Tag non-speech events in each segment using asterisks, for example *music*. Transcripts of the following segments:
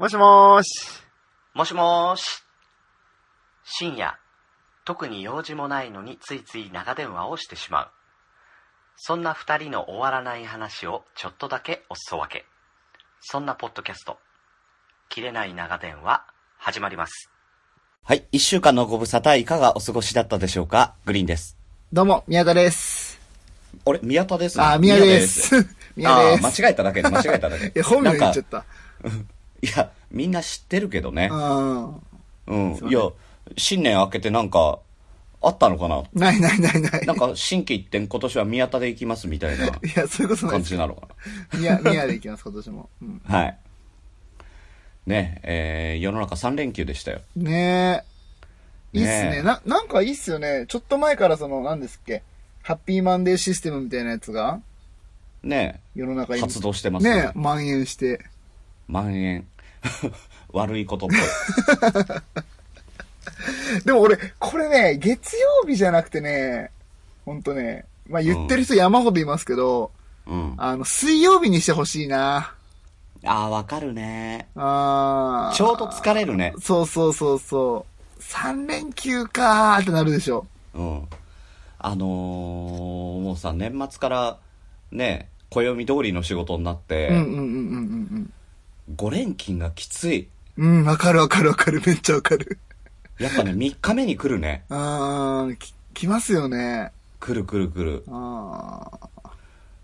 もしもーし。もしもーし。深夜、特に用事もないのについつい長電話をしてしまう。そんな二人の終わらない話をちょっとだけおすそ分け。そんなポッドキャスト、切れない長電話、始まります。はい。一週間のご無沙汰いかがお過ごしだったでしょうか？グリーンです。どうも、宮田です。あれ？宮田ですね。あ、宮です。宮あです。ー間違えただけで、間違えただけ。いや、本名言っちゃった。いや、みんな知ってるけどね。うん。うん。いや、新年明けてなんか、あったのかな？ないないないない。なんか、新規一点今年は宮田で行きますみたいな *laughs* いや、そういうことない。感じなのか宮、宮で行きます、今年も。うん。な。はい。ねえー、世の中3連休でしたよ。ねえ。いいっすねえね。な、なんかいいっすよね。ちょっと前からその、何ですっけ？ハッピーマンデーシステムみたいなやつが、ねえ、世の中に。発動してますね。ねえ、蔓延して。蔓延。*laughs* 悪いことっぽい。*laughs* でも俺、これね、月曜日じゃなくてね、ほんとね、まあ言ってる人山ほどいますけど、うん。あの、水曜日にしてほしいな。ああ、わかるね。あーちょうど疲れるね。そうそうそうそう。3連休かーってなるでしょ。うん。あのー、もうさ、年末から、ね、暦通りの仕事になって、うんうんうんうん5連勤がきつい。うんわかるわかるわかる。めっちゃわかる。やっぱね、3日目に来るね。あー、き、来ますよね。来る来る来る。あ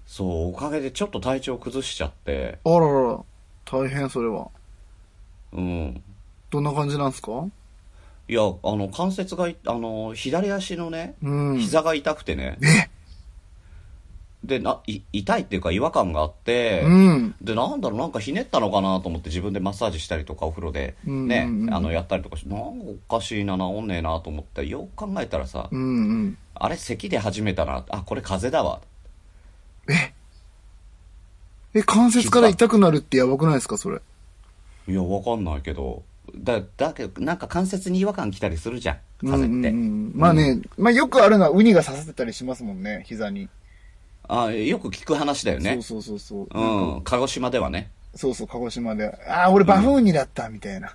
そう、おかげでちょっと体調崩しちゃって、ー。あららら。大変それは。うん。どんな感じなんすか？いや、あの、関節がい、あの、左足のね、うん。膝が痛くてね。え？で、な、い、痛いっていうか違和感があって、うん。で、なんだろう、なんかひねったのかなと思って自分でマッサージしたりとかお風呂でうんね、うんうんあの、やったりとかして、なんかおかしいな、治んねえなと思って、よく考えたらさ、うんうん。あれ咳で始めたな、あ、これ風邪だわ。え？え、関節から痛くなるってやばくないですかそれ？いや、わかんないけど、だ、だけど、なんか関節に違和感来たりするじゃん、風邪って。うんうんうんまあね、まあよくあるのはウニが刺さってたりしますもんね、膝に。あ、よく聞く話だよね。そうそうそうそう。うん、鹿児島ではね。そうそう、鹿児島で。ああ、俺バフンウニだった、みたいな。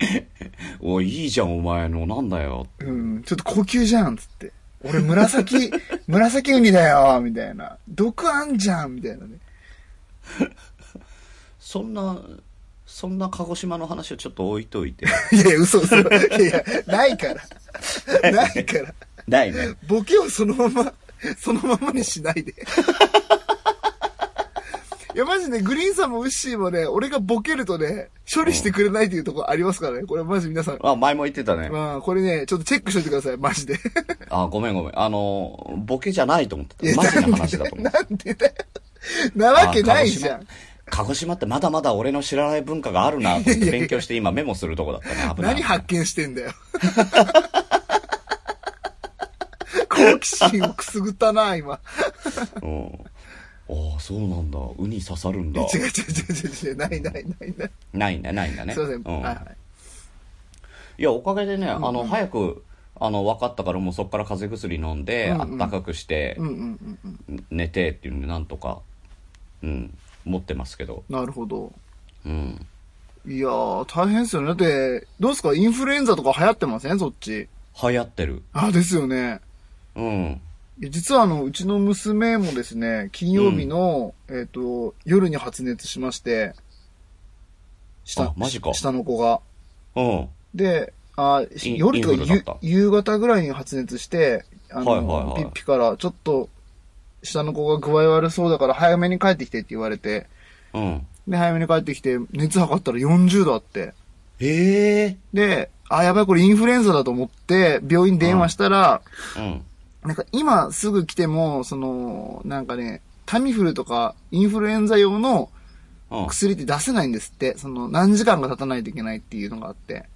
*laughs* おい、いいじゃん、お前の、なんだよ。うん、ちょっと高級じゃん、つって。俺紫、*laughs* 紫ウニだよ、みたいな。毒あんじゃん、みたいなね。*laughs* そんな、そんな鹿児島の話をちょっと置いといて。いやいや、嘘嘘。いやいや、ないから。ないから。ないね。ボケをそのまま、*laughs* そのままにしないで。*laughs* いや、マジね、グリーンさんもウッシーもね、俺がボケるとね、処理してくれないっていうところありますからね。これマジ皆さん。あ、前も言ってたね。まあ、これね、ちょっとチェックしといてください、マジで。*laughs* あ、ごめんごめん。あの、ボケじゃないと思ってた。マジな話だと思ってなんでだよ。なわけないじゃん。鹿児島ってまだまだ俺の知らない文化があるなと思って勉強して今メモするとこだったね。危ない。何発見してんだよ。好奇心をくすぐったな、今。うん。ああ、そうなんだ。ウニ刺さるんだ。違う違う違う違う違う、ないないないない。ないんだ、ないんだね。すいません。うん。はいはい。いや、おかげでね、あの、早く、あの、分かったからもうそっから風邪薬飲んで、うんうんあったかくしてうん、うんうんうん。寝てっていうんで、なんとか、うん、持ってますけど。なるほど。うん。いやー、大変ですよね。だって、どうですか？インフルエンザとか流行ってません？そっち。流行ってる。あ、ですよね。うん。実はあの、うちの娘もですね、金曜日の、えっ、と、夜に発熱しまして、下あ、マジか下の子が。うん。で、あ夜とか夕夕方ぐらいに発熱して、あの、はいはいはいピッピから、ちょっと、下の子が具合悪そうだから早めに帰ってきてって言われて、うん。で、早めに帰ってきて、熱測ったら40度あって、ええで、あ、やばい、これインフルエンザだと思って、病院に電話したら、うん。なんか今すぐ来ても、その、なんかね、タミフルとかインフルエンザ用のうん。薬って出せないんですって。その、何時間か経たないといけないっていうのがあって。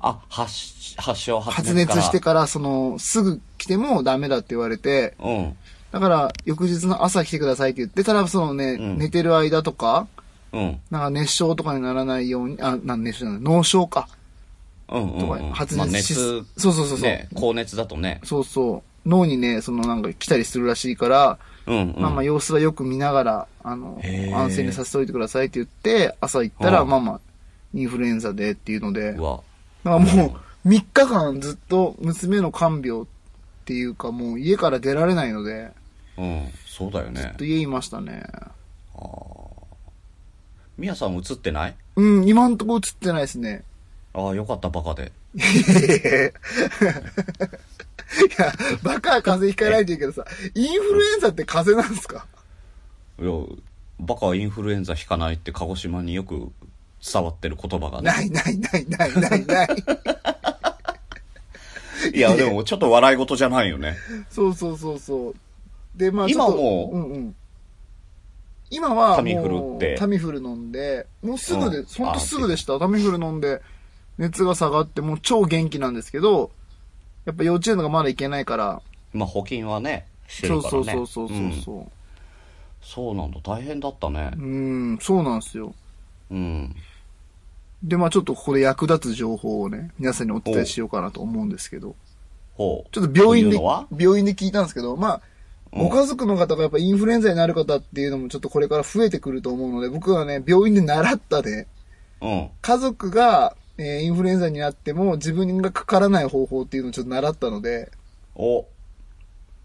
あ、発し、発症、発発熱から。熱してから、その、すぐ来てもダメだって言われて、うん。だから、翌日の朝来てくださいって言って、ただそのね、うん寝てる間とか、うん。なんか熱傷とかにならないように、あ、なん熱傷じゃない、脳症か。うん。うん。とかうん。発まあ、熱し、熱、そうそうそうそう。ね、高熱だとね。そうそう。脳にね、そのなんか来たりするらしいから、うん、うん。まあまあ様子はよく見ながら、あの安静にさせておいてくださいって言って、朝行ったら、うんまあまあ、インフルエンザでっていうので、うわ。だからもう、3日間ずっと娘の看病っていうか、もう家から出られないので、うん。そうだよねずっと。家いましたね。みやさん映ってない？うん、今んとこ映ってないですね。ああ、よかった、バカで。いや、バカは風邪ひかないといいけどさ、インフルエンザって風邪なんですか？いや、バカはインフルエンザ引かないって鹿児島によく伝わってる言葉がね。ないないないないないない。いや、でもちょっと笑い事じゃないよね。そうそうそうそう。で、まあ今もううんうん。今はもう、タミフルってタミフル飲んで、もうすぐで、うんほんとすぐでした。タミフル飲んで、熱が下がって、もう超元気なんですけど、やっぱ幼稚園とかまだ行けないから、まあ、保険はね、してそうそうるからね。そうそうそううんそう。そうなんだ、大変だったねう。ん、そうなんですよ。うん。で、まあちょっとここで役立つ情報をね、皆さんにお伝えしようかなと思うんですけど、ほう。ちょっと病院でというのは、病院で聞いたんですけど、まあ、うんご家族の方がやっぱインフルエンザになる方っていうのもちょっとこれから増えてくると思うので、僕はね、病院で習ったで、うん。家族が、えーインフルエンザになっても自分がかからない方法っていうのをちょっと習ったので、お、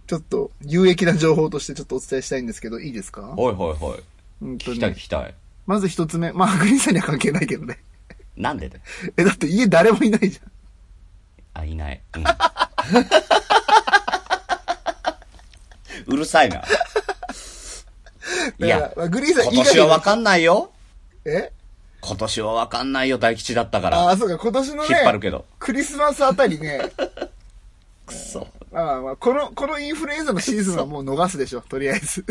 ちょっと有益な情報としてちょっとお伝えしたいんですけど、いいですか？はいはいはい。うんと聞きたい聞ね、きたい。まず一つ目、まあ、グリーンさんには関係ないけどね。なんでだよ *laughs* え、だって家誰もいないじゃん。あ、いない。うん。*laughs* うるさいな。いやだから、、まあ、グリーンさん以今外年はわかんないよ。え？今年はわかんないよ、大吉だったかあら。あ、そうか、今年のね、引っ張るけど。クリスマスあたりね、*laughs* くそ。まあまあまあ、この、このインフルエンザのシーズンはもう逃すでしょ、*laughs* とりあえず。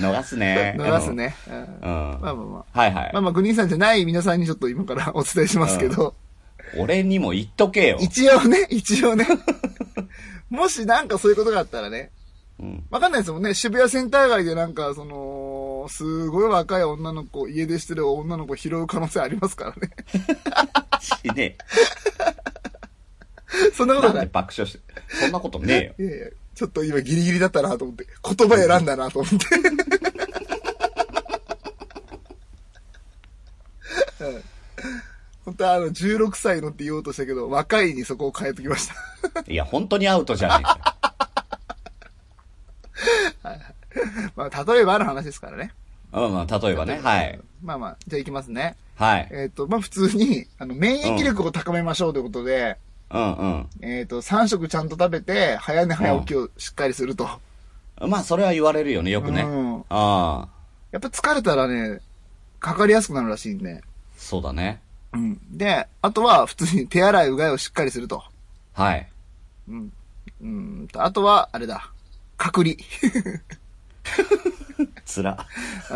逃すね。*laughs* 逃すね。うんうん。まあうん。まあまあ。はいはいまあ。まあ、グリーンさんじゃない皆さんにちょっと今からお伝えしますけど、俺にも言っとけよ。一応ね、一応ね、もしなんかそういうことがあったらね、うん。わかんないですもんね、渋谷センター街でなんか、その、すごい若い女の子、家出してる女の子拾う可能性ありますからね。しね *laughs* そんなえ。なんでことない。爆笑して。そんなことねえよ。いやいや、ちょっと今ギリギリだったなと思って、言葉選んだなと思って。うん本当はあの、16歳のって言おうとしたけど、若いにそこを変えときました。いや、本当にアウトじゃねえか *laughs* まあ、例えばの話ですからね。よ。うん、まあ、例えばね。はい。まあまあ、じゃあ行きますね。はい。えっ、と、まあ普通に、あの、免疫力を高めましょうということで、うんえっ、と、3食ちゃんと食べて、早寝早起きをしっかりすると。うん。まあ、それは言われるよね、よくね。うんああ。やっぱ疲れたらね、かかりやすくなるらしいんで。そうだね。うん。で、あとは普通に手洗いうがいをしっかりすると。はい。うん。うんと。あとは、あれだ。隔離。*laughs* つら。う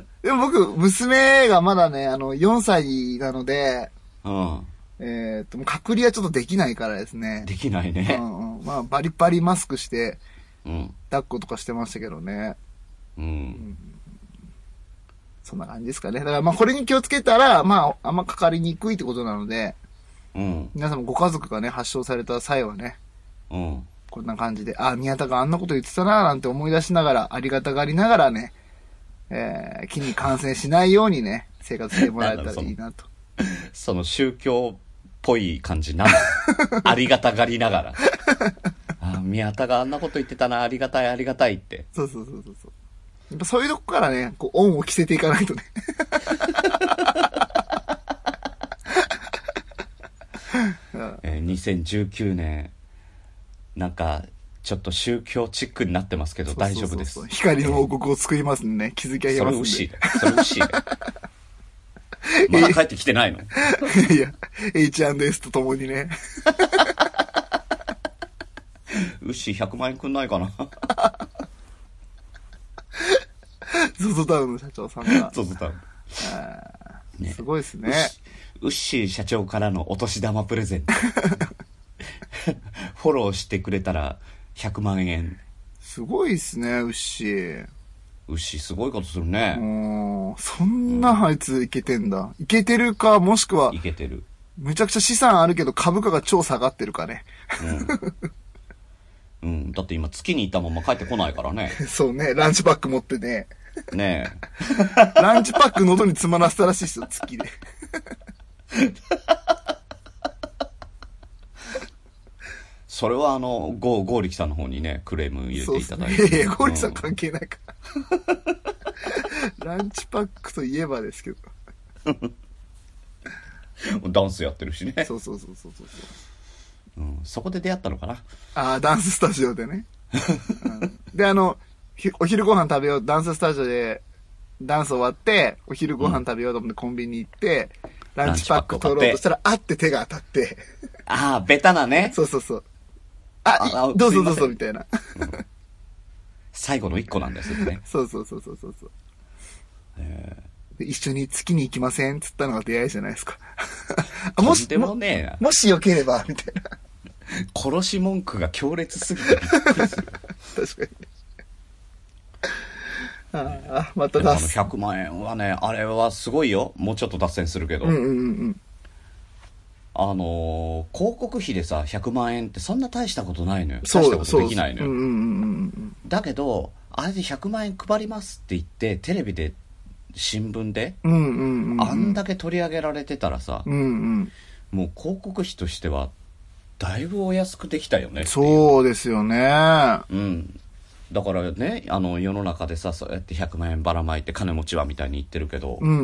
ん。でも僕、娘がまだね、あの、4歳なので、うん。えっ、と、もう隔離はちょっとできないからですね。できないうね。んうん。まあ、バリバリマスクして、うん。抱っことかしてましたけどね。うん。そんな感じですかね。だからまあこれに気をつけたら、まああんまかかりにくいってことなので、うん。皆さんもご家族がね、発症された際はね、うん。こんな感じで、あ、宮田があんなこと言ってたななんて思い出しながら、ありがたがりながらね、えー、気に感染しないようにね、生活してもらえたらいいなと。その *laughs* 宗教っぽい感じなの。*laughs* ありがたがりながら。あ宮田があんなこと言ってたな、ありがたい、ありがたいって。そうそうそうそうそう。やっぱそういうとこからね、こう、恩を着せていかないとね。*laughs* えー2019年、なんか、ちょっと宗教チックになってますけど、大丈夫です。光の王国を作りますんでね、*laughs* 気づき上げそますんで。それウッシーだよ。*laughs* まだ帰ってきてないの？いや、H&S と共にね。ウッシー100万円くんないかな？*laughs* ゾゾタウンの社長さんが。ゾゾタウン。ねすごいですね。ウッシー社長からのお年玉プレゼント。フォローしてくれたら100万円。すごいですね、ウッシー。ウッシーすごいことするね。もう、そんなあいついけてんだ。いけてるか、もしくは、いけてる。むちゃくちゃ資産あるけど株価が超下がってるかね。うん。だって今月にいたまま帰ってこないからね。*laughs* そうね、ランチパック持ってね。ねランチパック喉に詰まらせたらしいですよ、月で。*laughs* それはあの、ゴー、ゴーリキさんの方にね、クレーム入れ。ていただいて。いやいや、ゴーリさんう関係ないから。ランチパックといえばですけど。*laughs* ダンスやってるしね。そうそうそうそうそう。うん、そこで出会ったのかな。ああ、ダンススタジオでね。うんで、あの、ひお昼ご飯食べよう、ダンススタジオで、ダンス終わって、お昼ご飯食べようと思ってコンビニ行って、ランチパック取ろうとしたら、あって手が当たって、ああ、ベタなね。そうそうそう。あ、どうぞどうぞ、みたいな。最後の一個なんですよね。そうそうそうそうそうそう。えで一緒に月に行きませんっつったのが出会いじゃないですか。*laughs* あー、もし、でももね、もしよければ、みたいな。殺し文句が強烈すぎてびっくりする。*laughs* 確かに。ああ、また出す。100万円はね、あれはすごいよ。もうちょっと脱線するけど。うんうんうんうん。あのー広告費でさ、100万円ってそんな大したことないのよ。大したことできないのよ。うんうんうんうんだけど、あれで100万円配りますって言って、テレビで、新聞で、うん。うんうんうん。あんだけ取り上げられてたらさ、うんうん。もう広告費としては、だいぶお安くできたよね。そうですよね。うん。だからね、あの、世の中でさ、そうやって100万円ばらまいて金持ちはみたいに言ってるけど、うんうんう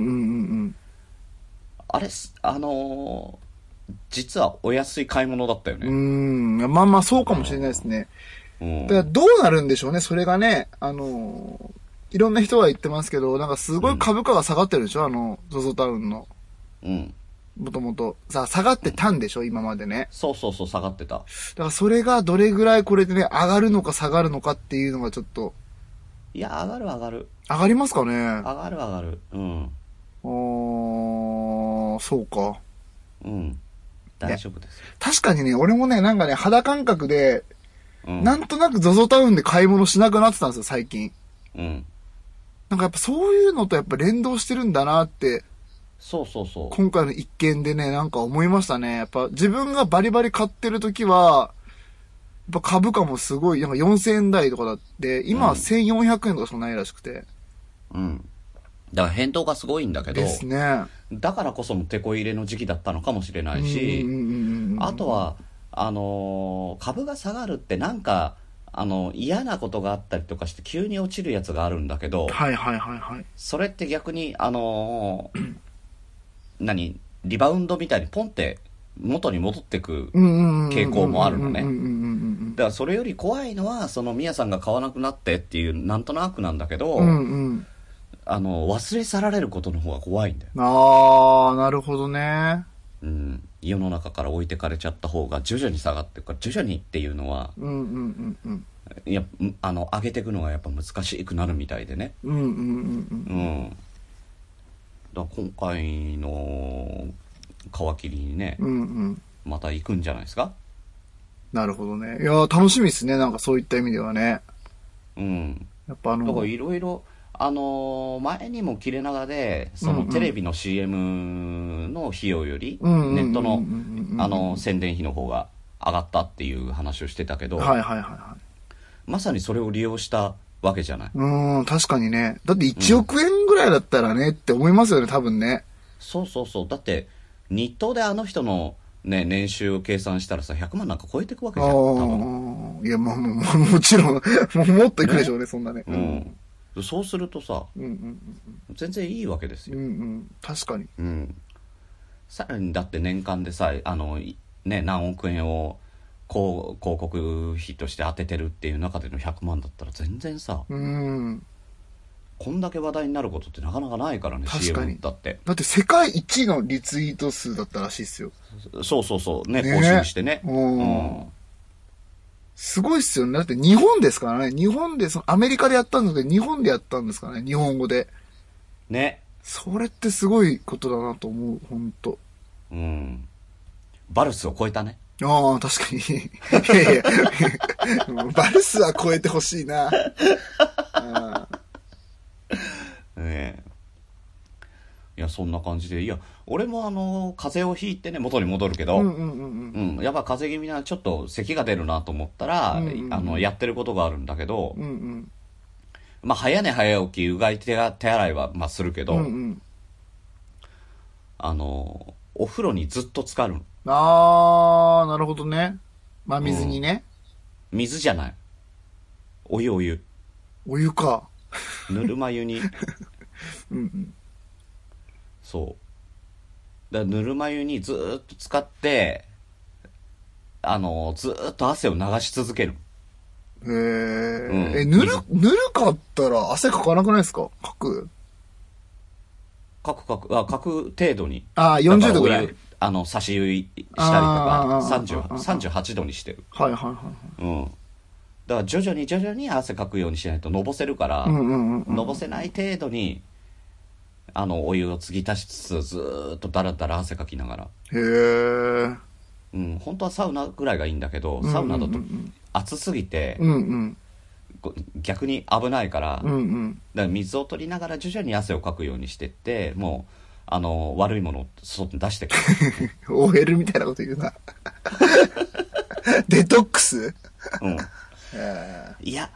んあれす、あのー実はお安い買い物だったようん。うね。ーん。まあまあそうかもしれないですね。うん。だからどうなるんでしょうね、それがね。あのーいろんな人が言ってますけど、なんかすごい株価が下がってるでしょ、あの、ZOZO タウンの。うん。もともと。さ、下がってたんでしょ、今までね。そうそうそう、下がってた。だからそれがどれぐらいこれでね、上がるのか下がるのかっていうのがちょっと、いや、上がる上がる。上がりますかね上がる上がる。うん。おー、そうか。うん。大丈夫ですよ。確かにね、俺もね、なんかね、肌感覚で、うん。なんとなく ZOZO タウンで買い物しなくなってたんですよ、最近。うん。なんかやっぱそういうのとやっぱ連動してるんだなって、そうそうそう。今回の一件でね、なんか思いましたね。やっぱ自分がバリバリ買ってる時は、やっぱ株価もすごい、なんか4000円台とかだって、今は1400円とかしかないらしくて。うん。だから変動がすごいんだけど、ね。だからこその手こ入れの時期だったのかもしれないし、あとは、あのー株が下がるってなんか、あの、嫌なことがあったりとかして急に落ちるやつがあるんだけど、はいはいはいはい。それって逆に、あのー *clears throat* 何リバウンドみたいにポンって元に戻ってく。傾向もあるのねだからそれより怖いのは、そのミヤさんが買わなくなってっていう、なんとなくなんだけど、うんうんうん。あの、忘れ去られることの方が怖いんだよ。あー、なるほどね。うん。世の中から置いてかれちゃった方が徐々に下がっていくから、徐々にっていうのは、うんうんうんうん。いや、んあの、上げていくのがやっぱ難しくなるみたいでね。うんうんうんうん。だから今回の皮切りにね、うん。うんうん。また行くんじゃないですか？なるほどね。いやー、楽しみですね。なんかそういった意味ではね。うん。やっぱあの、だからいろいろ、あのー前にも切れ長で、そうんうんのテレビの CM の費用より、うんうんうんうんネットのうんうん、あの、宣伝費の方が上がったっていう話をしてたけど、はいはいはいはい。まさにそれを利用したわけじゃない。うーん、確かにね。だって1億円ぐらいだったらね、って思いますよね、多分ね。そうそうそう。だって、日当であの人のね、年収を計算したらさ、100万なんか超えていくわけあじゃん、多分。あ。いや、まあ、もうもうもちろん、*laughs* もっといくでしょうね、そんなね。うん。そうするとさ、うんうん全然いいわけですうん。うよ。んうん。確かに。うん。さらにだって年間でさ、あの、いね、何億円を、こう、広告費として当ててるっていう中での100万だったら全然さ、うん。こんだけ話題になることってなかなかないからね、確かにだって。だって世界一のリツイート数だったらしいっすよ。そうそうそう、ね、ね更新してね。うんすごいっすよね。だって日本ですからね。日本で、そのアメリカでやったんですけど、日本でやったんですからね。日本語で。ね。それってすごいことだなと思う、ほんと。うん。バルスを超えたね。ああ、確かに。いやいや、バルスは超えてほしいな。あええいやそんな感じでいや俺もあの風邪をひいてね元に戻るけど、うんうんうんやっぱ風邪気味なちょっと咳が出るなと思ったら、うんうんうんあのやってることがあるんだけど、うんうん。まあ早寝早起きうがい手が手洗いは、まあ、するけど、うんうん。あのお風呂にずっと浸かるのあー、なるほどね。まあ水にね。水じゃないお湯お湯お湯か。ぬるま湯に *laughs* うんうん。そう。だからぬるま湯にずーっと使ってあのずーっと汗を流し続ける。へー。うん。え、ぬる、ぬるかったら汗かかなくないですか？かく。かくかく。あかく程度に。あー、40度ぐらい。あの差し湯したりとあかー30 38度にしてる。はいはいはいはい。うん。だから徐々に徐々に汗かくようにしないとのぼせるから。のぼせない程度にあのお湯を継ぎ足しつつずーっとダラダラ汗かきながらへー。うん本当はサウナぐらいがいいんだけどサウナだと暑すぎて、うんうん。こ逆に危ないから、うんうん。だから水を取りながら徐々に汗をかくようにしてってもうあの悪いものを外に出してくる、*laughs* OL みたいなこと言うな。*laughs* デトックス？うん、えいや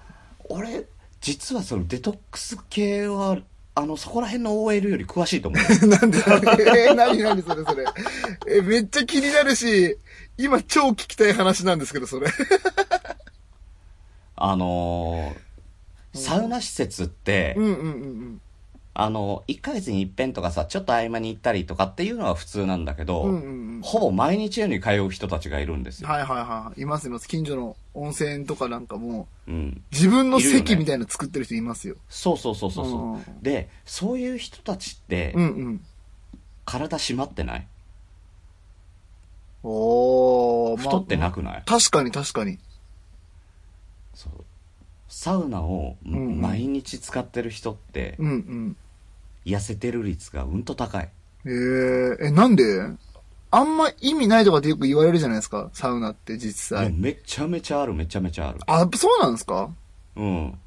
俺実はそのデトックス系はあのそこら辺の OL より詳しいと思うー *laughs* なんで *laughs* えー、何何それそれ？え、めっちゃ気になるし、今超聞きたい話なんですけど、それ。あのーサウナ施設って、うんうんうんうん。あの1ヶ月に一遍とかさちょっと合間に行ったりとかっていうのは普通なんだけど、うんうんうんほぼ毎日のように通う人たちがいるんですよ、はいはいはい。いますいます。近所の温泉とかなんかも、うん、自分の席みたいなの作ってる人いますよ。そうそうそうそうそう、うんでそういう人たちって、うんうん。体締まってない？おー、まあ太ってなくない、確かに確かに。そうサウナを毎日使ってる人ってうんうん。痩せてる率がうんと高い。えー、え、なんで？あんま意味ないとかってよく言われるじゃないですか、サウナって実際。めちゃめちゃあるめちゃめちゃある。あ、そうなんですか？うん。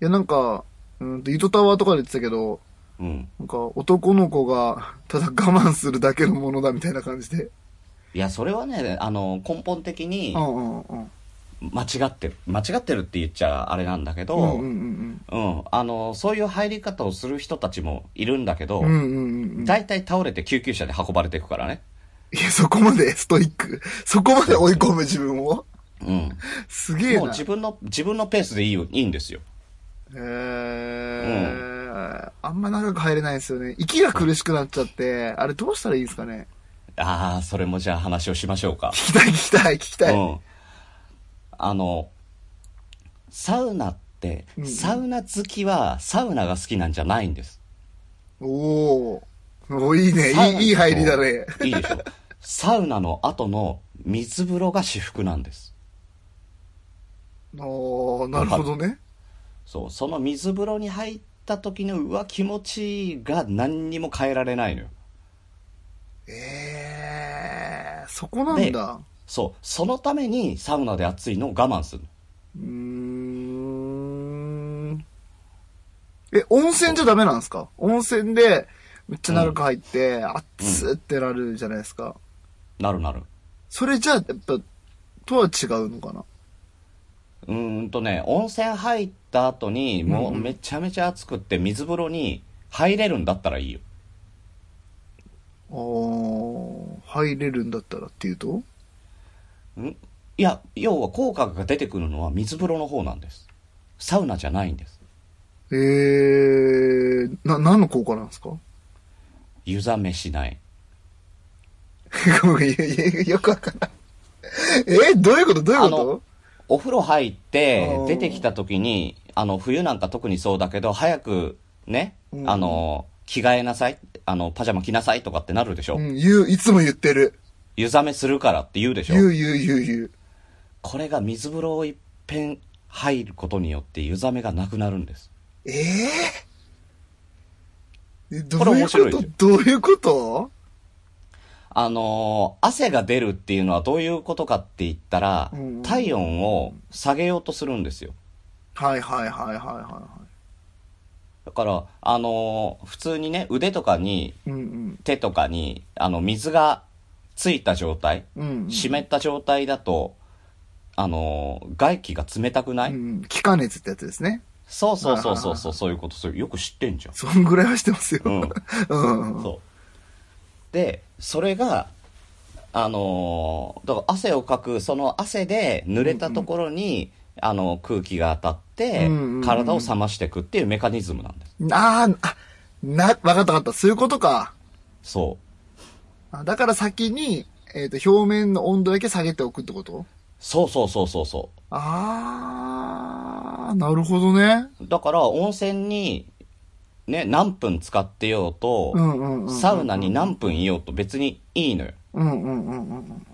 いや、なんか、うんと、糸タワーとかで言ってたけど、うん。なんか男の子がただ我慢するだけのものだみたいな感じで。いやそれはねあの根本的にうんうんうん。間違ってる。間違ってるって言っちゃあれなんだけど、うんあのそういう入り方をする人たちもいるんだけど、うん。うん倒れて救急車で運ばれていくからね。いや、そこまでストイック。*laughs* そこまで追い込む自分を？うん。すげえな。もう自分の自分のペースでいいよ。いいんですよ。へー、あんま長く入れないですよね。息が苦しくなっちゃって、あれどうしたらいいですかね？ああそれもじゃあ話をしましょうか。聞きたい聞きたい聞きたい。うんあのサウナって、うんサウナ好きはサウナが好きなんじゃないんですおー。おいいね。サウナいい、いい入りだね。いいでしょサウナの後の水風呂が至福なんですおー、なるほどね。そうその水風呂に入った時のうわ気持ちいいが何にも変えられないのよえー、そこなんだ。そう。そのためにサウナで暑いのを我慢するの。うーん。え、温泉じゃダメなんですか？温泉で、めっちゃ長く入って、熱ってなるじゃないですか。なるなる。それじゃあ、やっぱ、とは違うのかな？うーんとね温泉入った後にもううんうん。めちゃめちゃ暑くって水風呂に入れるんだったらいいよ。あー、入れるんだったらっていうと？ん？いや要は効果が出てくるのは水風呂の方なんです。サウナじゃないんです。えー、な、何の効果なんですか？湯冷めしない。ごめんよくわからん。えどういうこと？どういうこあのお風呂入って出てきた時にあの冬なんか特にそうだけど早くね、うん。あの着替えなさい。あのパジャマ着なさいとかってなるでしょ、とうん、言う、いつも言ってる。湯冷めするからって言うでしょ。言う言う言う言う。これが水風呂をいっぺん入ることによって湯冷めがなくなるんです。えー、えどこれういうこ面白いでしょとどういうこと？あのー汗が出るっていうのはどういうことかって言ったら、うん体温を下げようとするんですよ。はいはいはいはいはいはだから、あのー普通にね、腕とかに、うんうん。手とかに、あの、水がついた状態、うんうん。湿った状態だと、あのー外気が冷たくない、うんうん。気化熱ってやつですね。そうそうそうそうそう、そういうこと、よく知ってんじゃん。そんぐらいはしてますよ。うん。*laughs* うんうん。そう。で、それが、あのーだから汗をかく、その汗で濡れたところに、あの、空気が当たってうんうんうん、体を冷ましていくっていうメカニズムなんです。あーあ、な、わかったわかった。そういうことか。そう。あだから先に、えっ、と、表面の温度だけ下げておくってこと？そうそうそうそうそあー、なるほどね。う。だから、温泉に、ね、何分使ってようと、サウナに何分いようと別にいいのよ。うんうんうんうん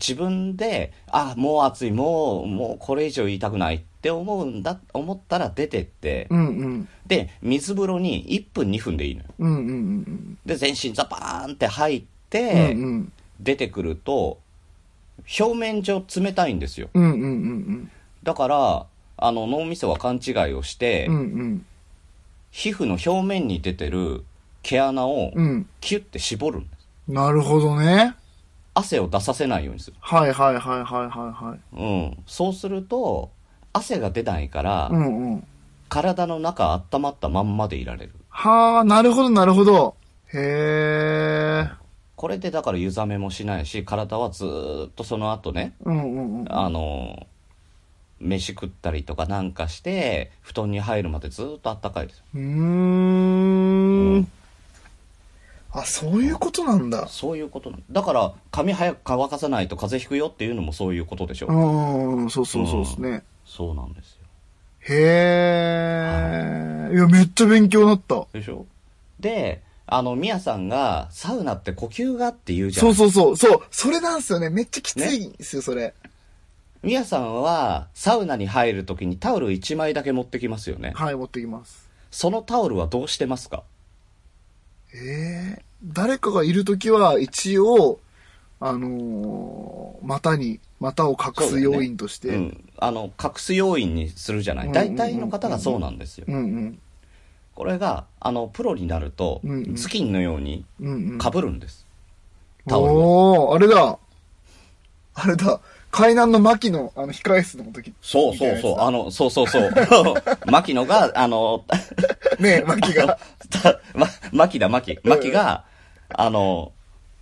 自分で、あ、もう暑い、もう、もうこれ以上言いたくないって思うんだ、思ったら出てって、うん。うんうん。で、水風呂に1分2分でいいのよ。うんうんうんで、全身ザバーンって入っうん。て、うんうん。出てくると、表面上冷たいんですよ。うんうんうんだから、あの、脳みそは勘違いをして、うん。うんうん。皮膚の表面に出てる毛穴をうん。キュッて絞るんです。なるほどね。汗を出させないようにする。はいはいはいはいはいはい。うん。そうすると、汗が出ないから、うんうん。体の中温まったまんまでいられる。はあ、なるほどなるほど。へえ。これでだから湯冷めもしないし、体はずーっとその後ね、うんうんうん。あの、飯食ったりとかなんかして、布団に入るまでずーっと暖かいですよ。うーん。あ、そういうことなんだ。そういうことなんだから、髪早く乾かさないと風邪ひくよっていうのもそういうことでしょ。うん、そうそうそうですね。そうなんですよ。へえ。いや、めっちゃ勉強になった。でしょ？で、あの、ミヤさんが、サウナって呼吸がって言うじゃん。そうそうそう。そう。それなんですよね。めっちゃきついんですよ、それ。ミヤさんは、サウナに入るときにタオル1枚だけ持ってきますよね。はい、持ってきます。そのタオルはどうしてますか？ええ誰かがいるときは、一応、あのー股に、股を隠す要因として。うん。あの、隠す要因にするじゃない。大体の方がそうなんですよ。うんうん。これが、あの、プロになるとうんう、ん頭巾のようにうんうん。被るんです。タオルを。おー、あれだ。あれだ。海南の牧の、あの、控え室の時。そうそうそう。あの、そうそうそう。*laughs* 牧野が、あの、ねえ、牧が。たま、牧だ、牧。牧が、あの、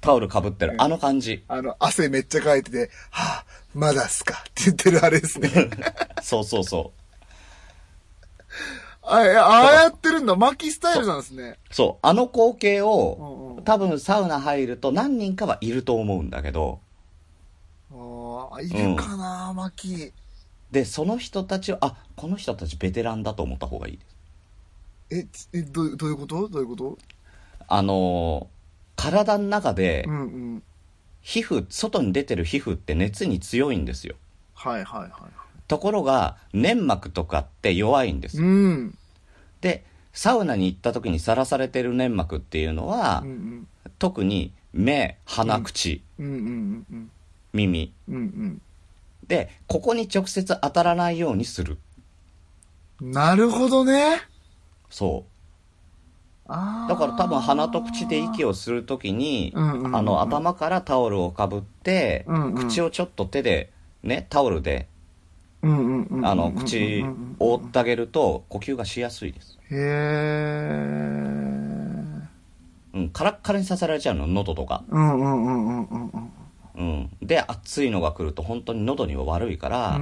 タオル被ってる。あの感じ。あの、汗めっちゃかいてて、はぁ、まだっすかって言ってるあれですね。*laughs* そうそうそあ、いやああやってるんだ。牧スタイルなんですね。う。そう。あの光景うんをうん、多分サウナ入ると何人かはいると思うんだけど、ああ、いるかな、牧。で、その人たちを、あ、この人たちベテランだと思った方がいいです。え、え、どうどういうこと？どういうこと？あのー体の中でう、んうん。皮膚、外に出てる皮膚って熱に強いんですよ。はいはいはい。ところが、粘膜とかって弱いんです。うん。で、サウナに行った時にさらされてる粘膜っていうのは、うん特に目、鼻、口、うん。うんうんうん耳。うん。うんで、ここに直接当たらないようにする。うん。なるほどね。そう。だから多分鼻と口で息をするときに、うんうんうんあの頭からタオルをかぶって、うんうん口をちょっと手で、ね、タオルで、うんうんうんうん。あの、口を覆ってあげると呼吸がしやすいです。へえ。うん、カラッカラにさせられちゃうの、喉とか。うんうんうんうんうんうん。で、暑いのが来ると本当に喉には悪いから、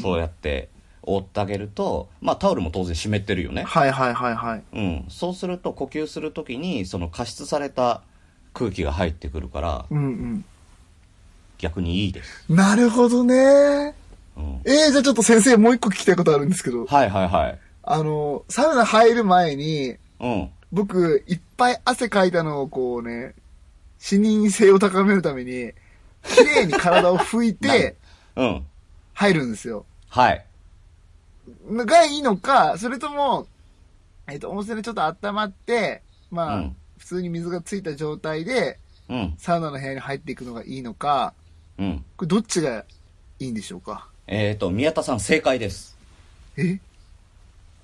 そうやって覆ってあげると、まあタオルも当然湿ってるよね。はいはいはいはい。うん。そうすると呼吸するときに、その加湿された空気が入ってくるから、うんうん逆にいいです。なるほどね。うん。えー、じゃあちょっと先生もう一個聞きたいことあるんですけど、はいはいはい。あの、サウナ入る前に、うん。僕、いっぱい汗かいたのをこうね、視認性を高めるために、綺麗に体を拭いて *laughs* うん。入るんですよ。はい。がいいのか、それとも、えっ、と、温泉でちょっと温まって、まあ、うん普通に水がついた状態で、うん。サウナの部屋に入っていくのがいいのか、うん。これどっちがいいんでしょうか？えっ、と、宮田さん正解です。え？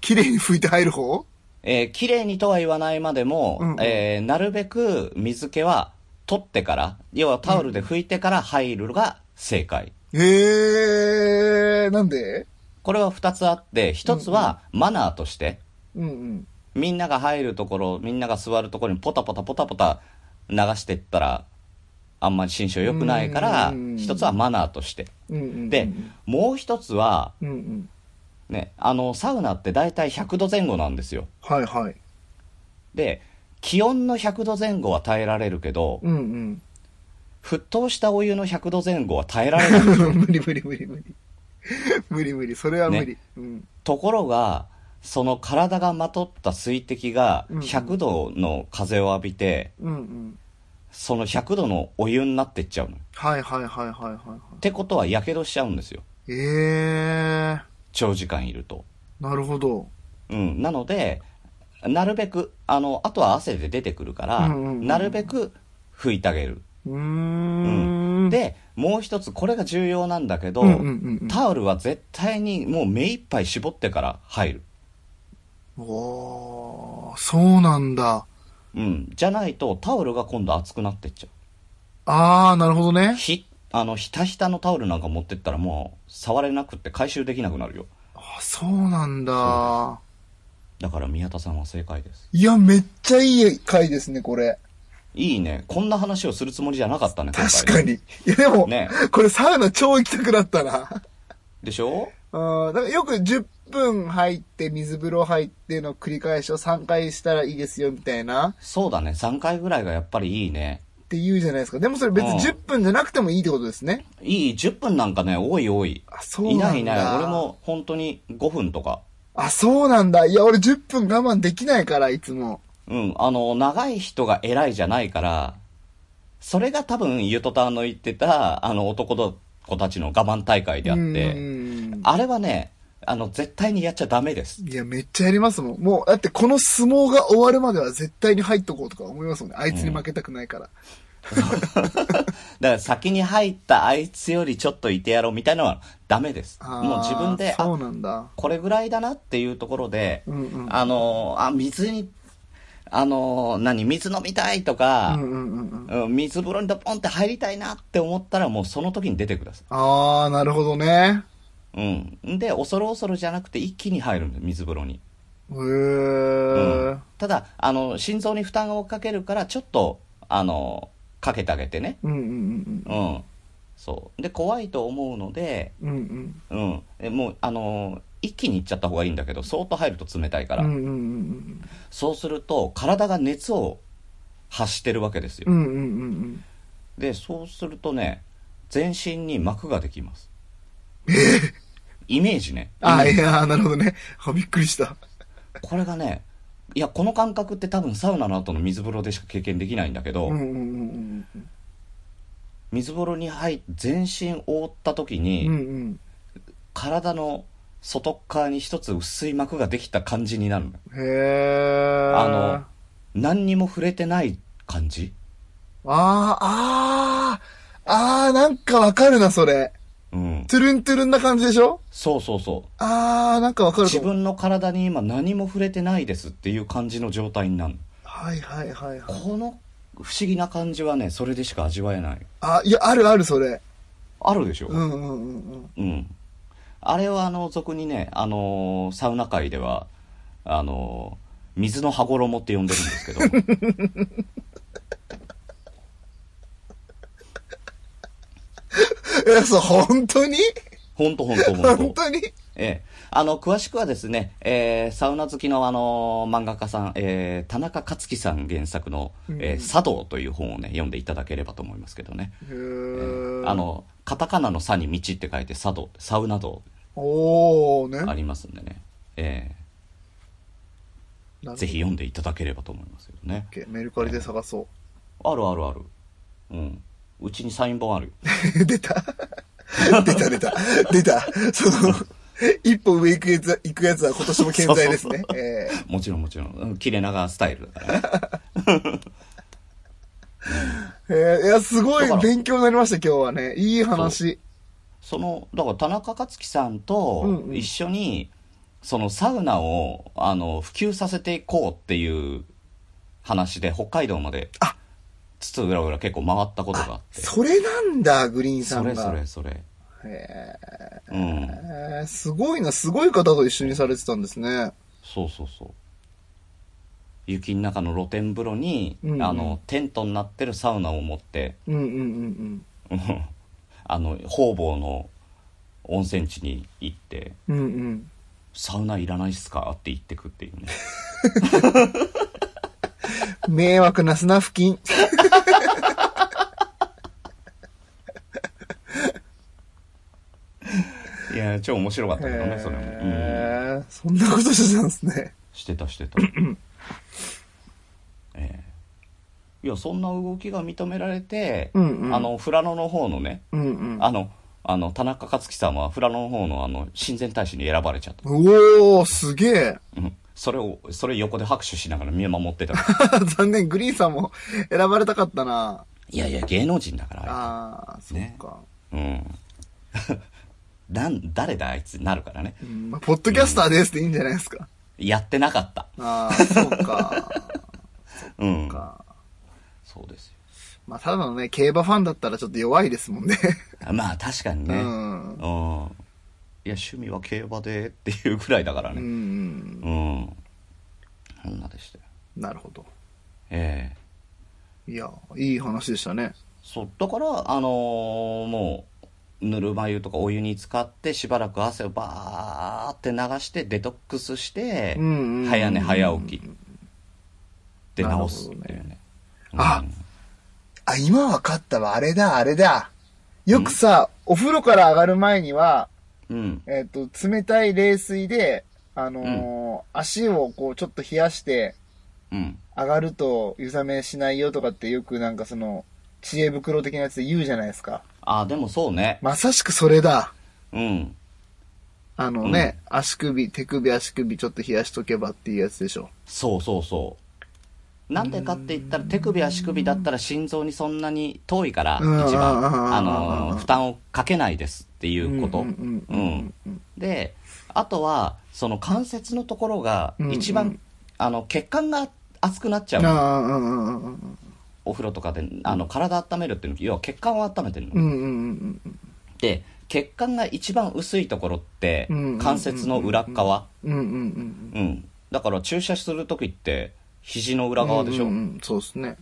綺麗に拭いて入る方？えー綺麗にとは言わないまでも、うんうんえーなるべく水気は取ってから、要はタオルで拭いてから入るのが正解。へえー、なんで？これは二つあって、一つはマナーとして、うんうん。みんなが入るところ、みんなが座るところにポタポタポタポタ流していったら、あんまり心象良くないからうん、一つはマナーとして。で、もう一つは。ね、あの、サウナって大体100度前後なんですよ。はいはい。で、気温の100度前後は耐えられるけど、うんうん。沸騰したお湯の100度前後は耐えられない。*laughs* 無理無理無理無理。無理無理。それは無理。ねうん。ところが、その体がまとった水滴がうんうん100度の風を浴びて、うんうん。その100度のお湯になってっちゃうの。っはいはいはいはいはい。てことは、やけどしちゃうんですよ。ええ長時間いると。ー、なるほど。うん。なので、なるべく、あの、あとは汗で出てくるから、うんうんうんなるべく拭いてあげる。うーん。、で、もう一つ、これが重要なんだけど、うんうんうんうんタオルは絶対にもう目いっぱい絞ってから入る。おー、そうなんだ。うん。じゃないと、タオルが今度熱くなってっちゃう。あー、なるほどね。ひ、あの、ひたひたのタオルなんか持ってったらもう、触れなくって回収できなくなるよ。あ、そうなんだ。だから宮田さんは正解です。いや、めっちゃいい回ですね、これ。いいね。こんな話をするつもりじゃなかったね、確かに。いや、でも、ねこれサウナ超行きたくなったな。でしょ？うん、だからよく10分入って、水風呂入っての繰り返しを3回したらいいですよ、みたいな。そうだね。3回ぐらいがやっぱりいいね。って言うじゃないですか。でもそれ別にうん10分じゃなくてもいいってことですね。いい、10分なんかね、多い多い。あ、そうなんだ。いないいない。俺。も本当に5分とか。あ、そうなんだ。いや、俺10分我慢できないから、いつも。うん。あの、長い人が偉いじゃないから、それが多分、ゆとたんの言ってた、あの、男の子たちの我慢大会であっうて、んあれはね、あの、絶対にやっちゃダメです。いや、めっちゃやりますもん。もう、だってこの相撲が終わるまでは絶対に入っとこうとか思いますもんね。あいつに負けたくないから。*laughs* だから先に入ったあいつよりちょっといてやろうみたいなのはダメです。もう自分で、そうあ、なんだ。これぐらいだなっていうところで、うんうん。あの、あ、水に、あの、何、水飲みたいとかうん、うんうん水風呂にドポンって入りたいなって思ったらもうその時に出てくださあー、なるほどね。い。うん。で、恐る恐るじゃなくて一気に入るんだよ、水風呂に。へうーん。ただ、あの、心臓に負担をかけるから、ちょっと、あの、かけてあげてね。うんうんうんうん。そう。で、怖いと思うので、うん。うんうん。えもう、あの、一気にいっちゃった方がいいんだけど、そーっと入ると冷たいから。うん。うんうんうんそうすると、体が熱を発してるわけですよ。うん。うんうんうんで、そうするとね、全身に膜ができます。イメージね。あいやー、なるほどね。あ、びっくりした。これがね、いや、この感覚って多分サウナの後の水風呂でしか経験できないんだけど、うんうんうんうん水風呂に入って全身覆った時に、うん。うんうん。体の外っ側に一つ薄い膜ができた感じになるの。へー。あの、何にも触れてない感じあー、あー、あー、なんかわかるな、それ。うん。トゥルントゥルンな感じでしょ？そうそうそう。あー、なんかわかる。自分の体に今何も触れてないですっていう感じの状態になるの。はいはいはいはい。この不思議な感じはね、それでしか味わえない。あ、いや、あるある、それ。あるでしょ、うんうんうんうん。うん。あれはあの、俗にね、あのーサウナ界では、あのー水の羽衣って呼んでるんですけど、*laughs* え、そう、本当に？ほんとほんとほんと。本当に？ええ。あの、詳しくはですね、えー、サウナ好きのあの漫画家さん、えー、田中克樹さん原作の、えー、茶道という本をね、読んでいただければと思いますけどね。へー。あ、の、カタカナの差に道って書いて茶道、サウナ道おー、ね。ありますんでね。えなるほどー、ぜひ読んでいただければと思いますけどね。メルカリで探そあるあるある。うん。うちにサイン本あるよ。*laughs* う。出た出た出た出たその、*laughs* 一歩上行くやつ行くやつは今年も健在ですね。えーもちろんもちろん。うん切れ長スタイルだからね。*laughs* えーいや、すごい勉強になりました、今日はね。いい話。その、だから田中克樹さんと一緒に、そのサウナを、あの、普及させていこうっていう話で北海道まで、あつつぐらぐら結構回ったことがあって。それなんだ、グリーンさんが。それそれそれ。へうん。えーすごいな、すごい方と一緒にされてたんですね。そうそうそう。雪の中の露天風呂に、うんうんあの、テントになってるサウナを持って、うんうんうんうん *laughs* あの、方々の温泉地に行って、うん。うんうん。サウナいらないっすか？って言ってくっていうね。迷惑な砂付近。*laughs* いや、超面白かったけどね、それも。うん。そんなことしてたんですね。してたしてた。*laughs* ええいや、そんな動きが認められて、うんうんあの、富良野の方のね、うんうん。あの、あの、田中克樹さんは富良野の方のあの、親善大使に選ばれちゃった。おー、すげえ。うん。それを、それ横で拍手しながら見守ってた。*laughs* 残念、グリーンさんも選ばれたかったな。いやいや、芸能人だから、あああ、そっねか。いつうん。*laughs* なん、誰だあいつになるからね。うんまあ、ポッドキャスターですっていいんじゃないですか。やってなかった。ああ、そうか。うん。かそうですよ。まあ、ただのね、競馬ファンだったらちょっと弱いですもんね。まあ、確かにうね。ん。うん。いや、趣味は競馬でっていうぐらいだからうんうね。ん。うん。そんなでしたよ。なるほど。ええいや、いい話でしたね。そう、だから、あのーもう、ぬるま湯とかお湯に浸かって、しばらく汗をバーって流して、デトックスして、早寝早起き。で、直すっていうね。あうんあ、今わかったわ。あれだ、あれだ。よくさ、お風呂から上がる前には、うん。えっ、と、冷たい冷水で、あのー足をこう、ちょっと冷やして、うん。上がると湯冷めしないよとかってよくなんかその、知恵袋的なやつで言うじゃないですか。あ、でもそうね。まさしくそれだ。うん。あのね、足首、手首、足首ちょっと冷やしとけばっていうやつでしょ。そうそうそう。なんでかって言ったら手首足首だったら心臓にそんなに遠いからうん。一番うんあの負担をかけないですっていうこと。うん。で、あとはその関節のところが一番、うん。うんあの血管が熱くなっちゃう。お風呂とかであの体温めるっていうの要は血管を温めてるの。で、血管が一番薄いところって関節の裏っ側。だから注射するときって肘の裏側でしょ？うんうんうんそうですね。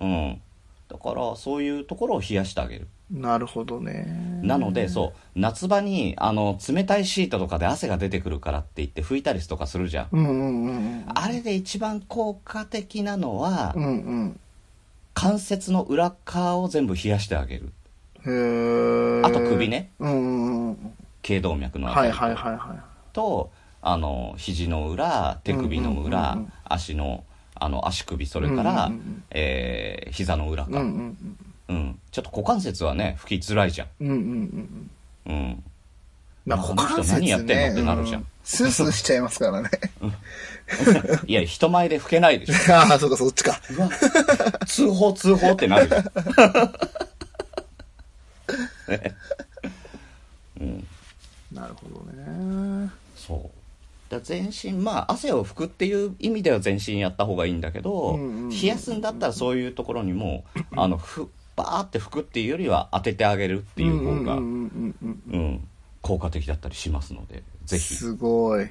うん。だから、そういうところを冷やしてあげる。なるほどね。なので、そう、夏場に、あの、冷たいシートとかで汗が出てくるからって言って拭いたりとかするじゃん。うんうんうんうん。あれで一番効果的なのは、うんうん。関節の裏側を全部冷やしてあげる。へえ。あと首ね。うんうんうん。頸動脈のあたりと,、はいはいはいはと、あの、肘の裏、手首の裏、うんうんうんうん足の、あの、足首、それから、うんうんうんえー膝の裏い。うんか、ううんんちょっと股関節はね、拭きづらいじゃん。うん。うんうんうん。まあ、こ股関節の人何やってんのね。ってなるじゃんうスースーしちゃいますからね。*laughs* いや、人前で拭けないでしょ。*laughs* ああ、そうか、そっちか。通報通報ってなるじゃん。な *laughs* るほどね。そう。だ全身、まあ、汗を拭くっていう意味では全身やった方がいいんだけど、冷やすんだったらそういうところにも、あの、ふ、バーって拭くっていうよりは当ててあげるっていう方が、うん効果的だったりしますので、ぜひ、すごい。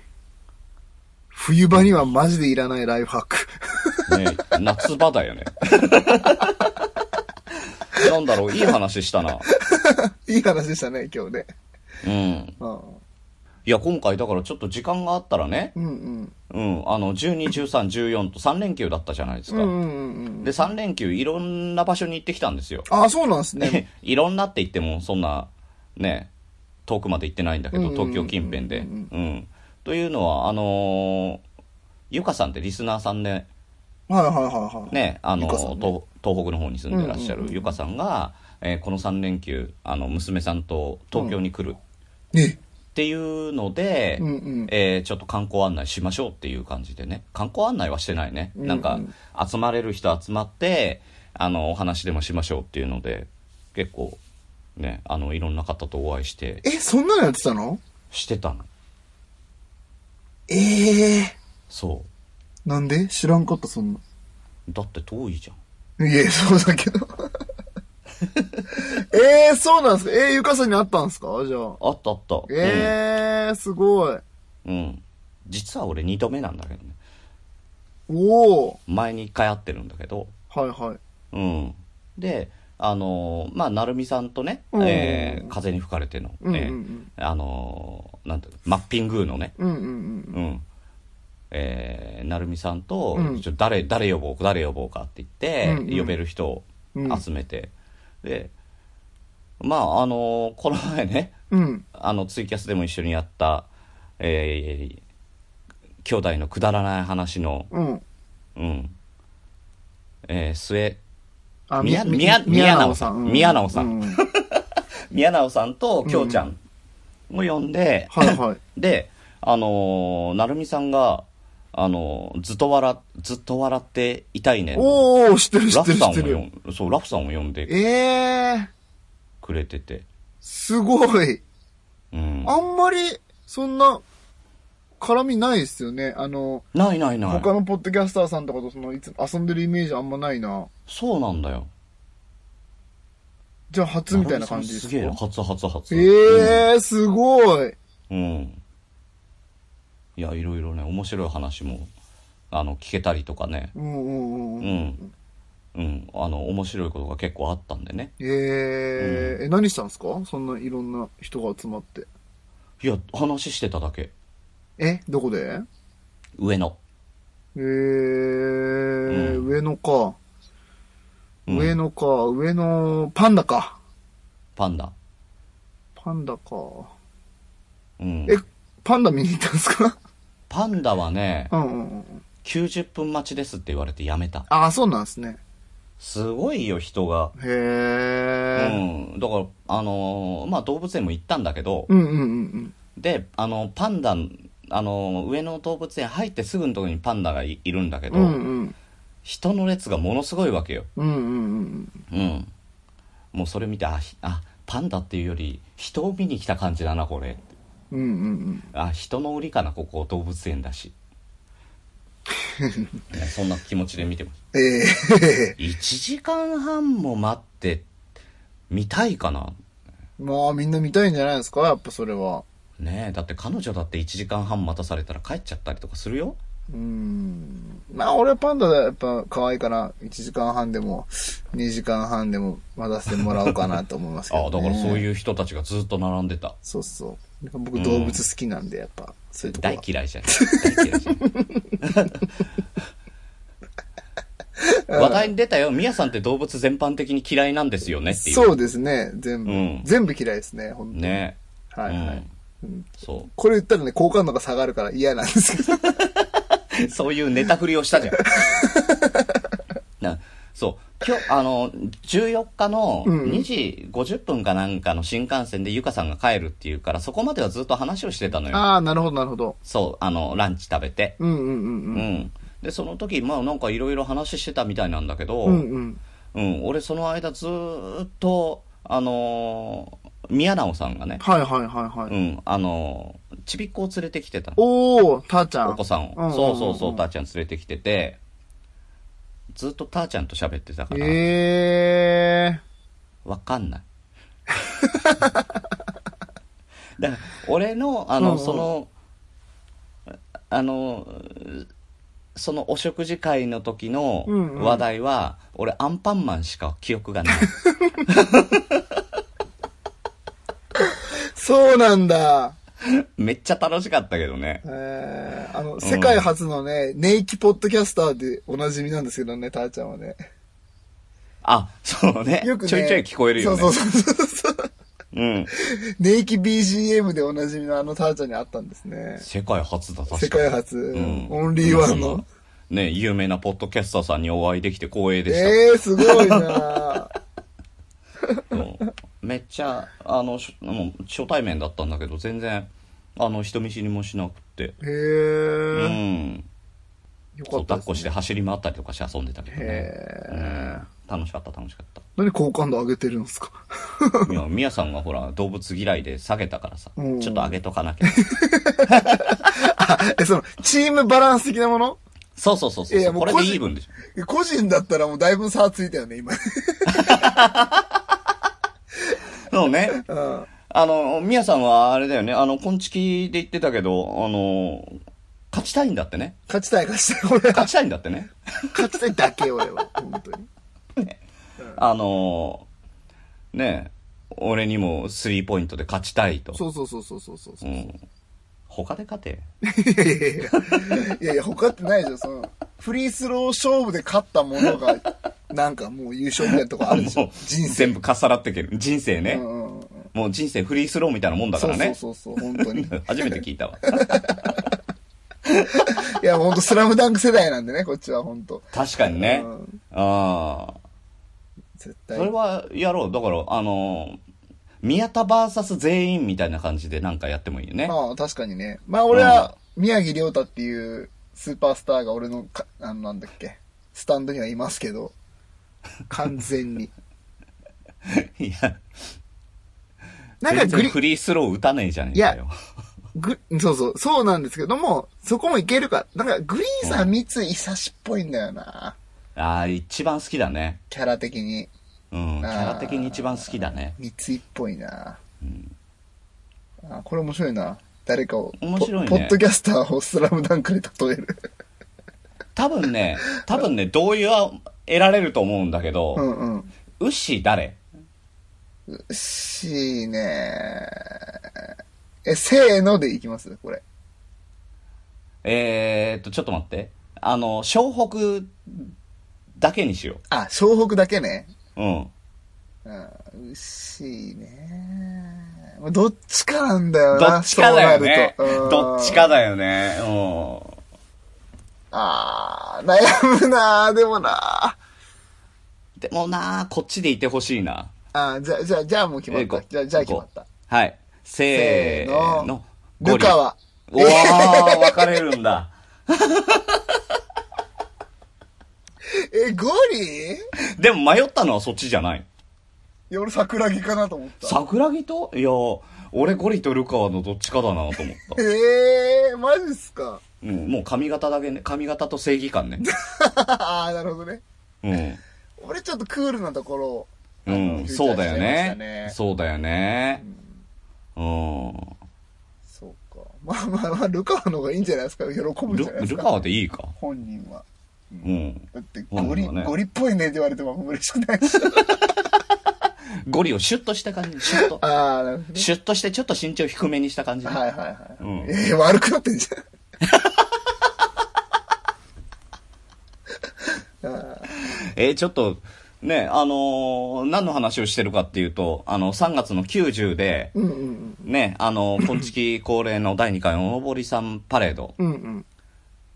冬場にはマジでいらないライフハック。ね、夏場だよね。なんだろう、いい話したな。*laughs* いい話でしたね、今日ね。うん。うんいや、今回だからちょっと時間があったらね、うんうん。うん、あの、12、13、14と3連休だったじゃないですか。うんうんうん。で、3連休いろんな場所に行ってきたんですよ。ああ、そうなんですね。*laughs* いろんなって言っても、そんな、ね、遠くまで行ってないんだけど、うんうんうんうん東京近辺で。うん。というのは、あのーゆかさんってリスナーさんで、はいはいはいはい。ね、あのね東、東北の方に住んでらっしゃうんうんうんるゆかさんが、えーこの3連休、あの、娘さんと東京に来るね。っていうので、うんうん。えーちょっと観光案内しましょうっていう感じでね。観光案内はしてないね。うんうんなんか、集まれる人集まって、あの、お話でもしましょうっていうので、結構、ね、あの、いろんな方とお会いして、え、そんなのやってたの？してたの。ええそなんで？知らんかった、そんな。う。だって遠いじゃん。いえ、そうだけど。*laughs* ええそうなんですか？ええゆかさんに会ったんですか？じゃあ。あったあった。ええすごい。うん。うん。実は俺二度目なんだけどね。おお前に一回会ってるんだけど。はいはい。うん。で、あのーまあ、成美さんとね、うんえー風に吹かれての、うんうんえーうんあのーなんてマッピングのね、うんうんうん。うん。えー、成美さんと、うんちょ誰、誰呼ぼうか、誰呼ぼうかって言って、うんうん呼べる人をうん集めて、で、まあ、あのーこの前ね、うん。あの、ツイキャスでも一緒にやった、えー、兄弟のくだらない話の、うん。うん、えー、末、あ宮み宮宮直直さんう宮直さんう *laughs* 宮直さんと京ちゃんを呼んで、はいはい。で、あのー、成美さんが、あのーずっと笑、ずっと笑っていたいねん。おお知ってる知ラってフさんを呼る知ってる。ん、そう、ラフさんを呼んでええくれてて。すごい。うん。あんまり、そんな、絡みないですよね。あの、ないないない。他のポッドキャスターさんとかとその、いつ遊んでるイメージあんまないな。そうなんだよ。じゃあ初みたいな感じですか？すげえな、初初初。ええすごい。うん。うん。いや、いろいろね、面白い話も、あの、聞けたりとかね。うんうんうんううん。ん。うん。あの、面白いことが結構あったんでね。えーえ、何したんですか？そんないろんな人が集まって。いや、話してただけ。えどこで？上野。えー、上野か。うん上野か。上野、パンダか。パンダ。パンダか。うん。え、パンダ見に行ったんですか？パンダはねう、んうんうん。90分待ちですって言われてやめた。ああ、そうなんですね。すごいよ、人が。へえ。うん。だから、あのーまあ、動物園も行ったんだけど、うんうんうんうん。で、あの、パンダ、あの、上野動物園入ってすぐのところにパンダがいいるんだけど、うんうん。人の列がものすごいわけよ。うんうんうん。うん。もうそれ見て、あ、ひあ、パンダっていうより、人を見に来た感じだな、これ。うんうんうん。あ、人の売りかな、ここ動物園だし。*laughs* ねそんな気持ちで見てます。ええ *laughs* 1時間半も待って、見たいかな？まあみんな見たいんじゃないですかやっぱそれは。ねえ、だって彼女だって1時間半待たされたら帰っちゃったりとかするよ。うん。まあ俺はパンダやっぱ可愛いから1時間半でも2時間半でも待たせてもらおうかなと思いますけど、あね。*laughs* あ、だからそうう。いう人たちがずっと並んでた。そうそう。僕動物好きなんでやっぱそういうとこは大嫌いじゃん。大嫌いじゃん。*laughs* 話題に出たよ。みやさんって動物全般的に嫌いなんですよねっていう。そうですね。全部、うん全部嫌いですね。本当に。ねはいはい。うんそこれ言ったらね、好感度が下がるから嫌なんですけど。う。*laughs* そういうネタ振りをしたじゃん。*laughs* なそう。今日、あの、14日のうん2時50分かなんかの新幹線でゆかさんが帰るっていうから、そこまではずっと話をしてたのよ。ああ、なるほどなるほど。そう、あの、ランチ食べて。うんうんうんううん。ん。で、その時、まあなんかいろいろ話してたみたいなんだけど、うんうん。うん、俺その間ずーっと、あのー宮直さんがね、はいはいはいはい。うん、あのーちびっ子を連れてきてたの。おー、たーちゃん。お子さんを。うんうんうんそうそうそう、たーちゃん連れてきてて、ずっとたーちゃんと喋ってたから、ええわかんない。*laughs* だから、俺の、あの、うんうんその、あの、そのお食事会の時のうんうん話題は、俺アンパンマンしか記憶がない。*laughs* そうなんだ。*laughs* めっちゃ楽しかったけどね。えー、あの、世界初のね、ネイキポッドキャスターでおなじみなんですけどね、たーちゃんはね。あ、そうね。よくね。ちょいちょい聞こえるよね。そうそうそうそう。うん。ネイキ BGM でおなじみのあのターちゃんに会ったんですね。世界初だ、確かに。世界初、うん。オンリーワンそのな。*laughs* ね、有名なポッドキャスターさんにお会いできて光栄でした。ええー、すごいなうんめっちゃ、あの、しもう初対面だったんだけど、全然、あの、人見知りもしなくて。へえうー。ん。よかったね。抱っこして走り回ったりとかして遊んでたけどね。へえ。楽しかった、楽しかった。何好感度上げてるんですか？*laughs* いや、みやさんがほら、動物嫌いで下げたからさ、ちうんょっと上げとかなきゃ。*laughs* あ、え、その、チームバランス的なもの？そうそうそうそういやもうこれでイーブンでしょ。個人だったらもうだいぶ差ついたよね、今。*laughs* そうね。うん。あの、みやさんはあれだよね、あの、こんちきで言ってたけど、あの、勝ちたいんだってね。勝ちたい、勝ちたい。俺は勝ちたいんだってね。勝ちたいだけ、俺は。本当に。*laughs* あの、ねえ俺にもスリーポイントで勝ちたいと。そうそうそうそうそうそうそうう。ん。他で勝て。いやいやいやいやいや、他ってないでしょ、その、フリースロー勝負で勝ったものが、なんかもう優勝みたいなとこあるでしょ人生。全部かっさらってける。人生ね。うんうんうん。もう人生フリースローみたいなもんだかそうそうらね。そうそう、本当に。初めて聞いたわ。*laughs* いや、本当スラムダンク世代なんでね、こっちは本当確かにねう。んああ。絶対。それはやろう。だから、あの、宮田バーサス全員みたいな感じでなんかやってもいいよね。まあ、確かにね。まあ、俺は、宮城亮太っていうスーパースターが俺のか、あの、なんだっけ、スタンドにはいますけど、完全に。*laughs* いや、なんかグリフ、リースロー打たねえじゃねえかよ。グそうそう、そうなんですけども、そこもいけるか。なんか、グリーンさん、三井久志っぽいんだよな。ああ、一番好きだね。キャラ的に。うん。キャラ的に一番好きだね。三井っぽいな。うんあこれ面白いな。誰かを、面白いねポポッドキャスターをスラムダンクで例える。多分ね、多分ね、同意は得られると思うんだけど、うんうん。ウッシー誰？しねえ、せーのでいきます？これ。えーっと、ちょっと待って。あの、湘北だけにしよあ、湘北だけね。う。うん。うん、牛ね。まあどっちかなんだよどな、っちかだよね。そうなるどっちかだよね。うあー、悩むなでもなん。でもなこっちでいてほしいな。あーじゃあ、じゃあ、じゃあもう決まった。じゃあ、じゃあ決まった。はい。せーせーのの。ルカワ。ゴリ。おー、分かれるんだ。え、ゴリ？でも迷ったのはそっちじゃない。いや、俺桜木かなと思った。桜木と？いや、俺ゴリとルカワのどっちかだなと思った。えー、マジっすか？うん、もう髪型だけね、髪型と正義感ね。*laughs* あー、なるほどね。うん。俺ちょっとクールなところを。あうん、のフューチャーそうだよしちゃいましたね。そうだよね。うん。そうか。まあまあまあ、ルカワの方がいいんじゃないですか？喜ぶんじゃないルですか？ルカワでいいか。本人は。うん。だって、ゴリ、ねゴリっぽいねって言われても嬉しくないです *laughs* ゴリをシュッとした感じ、シュッと。ああ、なるほどね。シュッとしてちょっと身長低めにした感じね。はいはいはい。うんえー、悪くなってんじゃん。*laughs* えーちょっと、ね、あのー何の話をしてるかっていうと、あの、3月の90で、うんうんね、あの、今月恒例の第2回おのぼりさんパレード、うん。うんうん。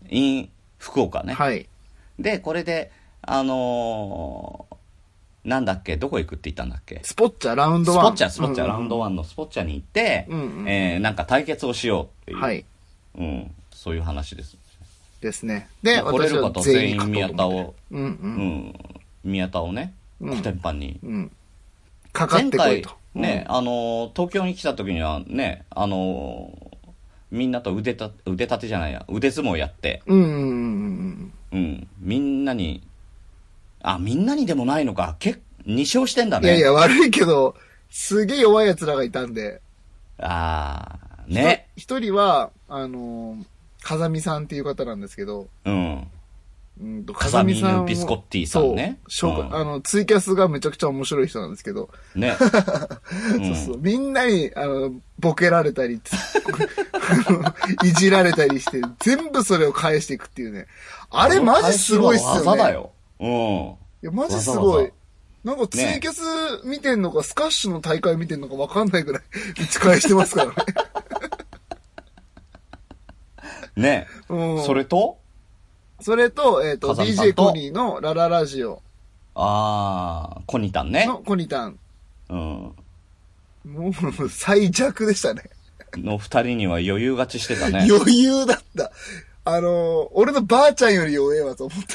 in 福岡ね。はい。で、これで、あのーなんだっけ、どこ行くって言ったんだっけ？スポッチャラウンドワン。スポッチャ、スポッチャ、うんうんラウンドワンのスポッチャに行って、うんうんえーなんか対決をしようっていう、はい。うん、そういう話です。ですね。で、来れる方全員宮田をうんう。うんん、宮田をね、うんコテンパンに。うん。かかってこいと。、ね、あのー、東京に来た時にはね、あのーみんなと腕た、腕立てじゃないや、腕相撲やって、うん。うんうんうんうん、みんなに、あ、みんなにでもないのか、結2勝してんだうん。ね。いやいや、悪いけど、すげえ弱い奴らがいたんで。あー、ね。一人は、あのー、風見さんっていう方なんですけど、うん。うんと、風見をビスコッティさんねそう、うんあの、ツイキャスがめちゃくちゃ面白い人なんですけど、ね。*laughs* そうそう、みんなに、あの、ボケられたり、*laughs* いじられたりして、全部それを返していくっていうね。あれマジすごいっすよね。技だよ。うん。いや、マジすごいわざわざ。なんかツイキャス見てんのか、スカッシュの大会見てんのかわかんないぐらい *laughs* 打ち返してますからね。*laughs* ね。うん、それと？それと、えっ、と、風見さん DJ とコニーのラララジオあー、コニタンね。のコニタン。うん。もう、最弱でしたね。の二人には余裕勝ちしてたね。*laughs* 余裕だった。あの、俺のばあちゃんより弱えわと思って。*laughs*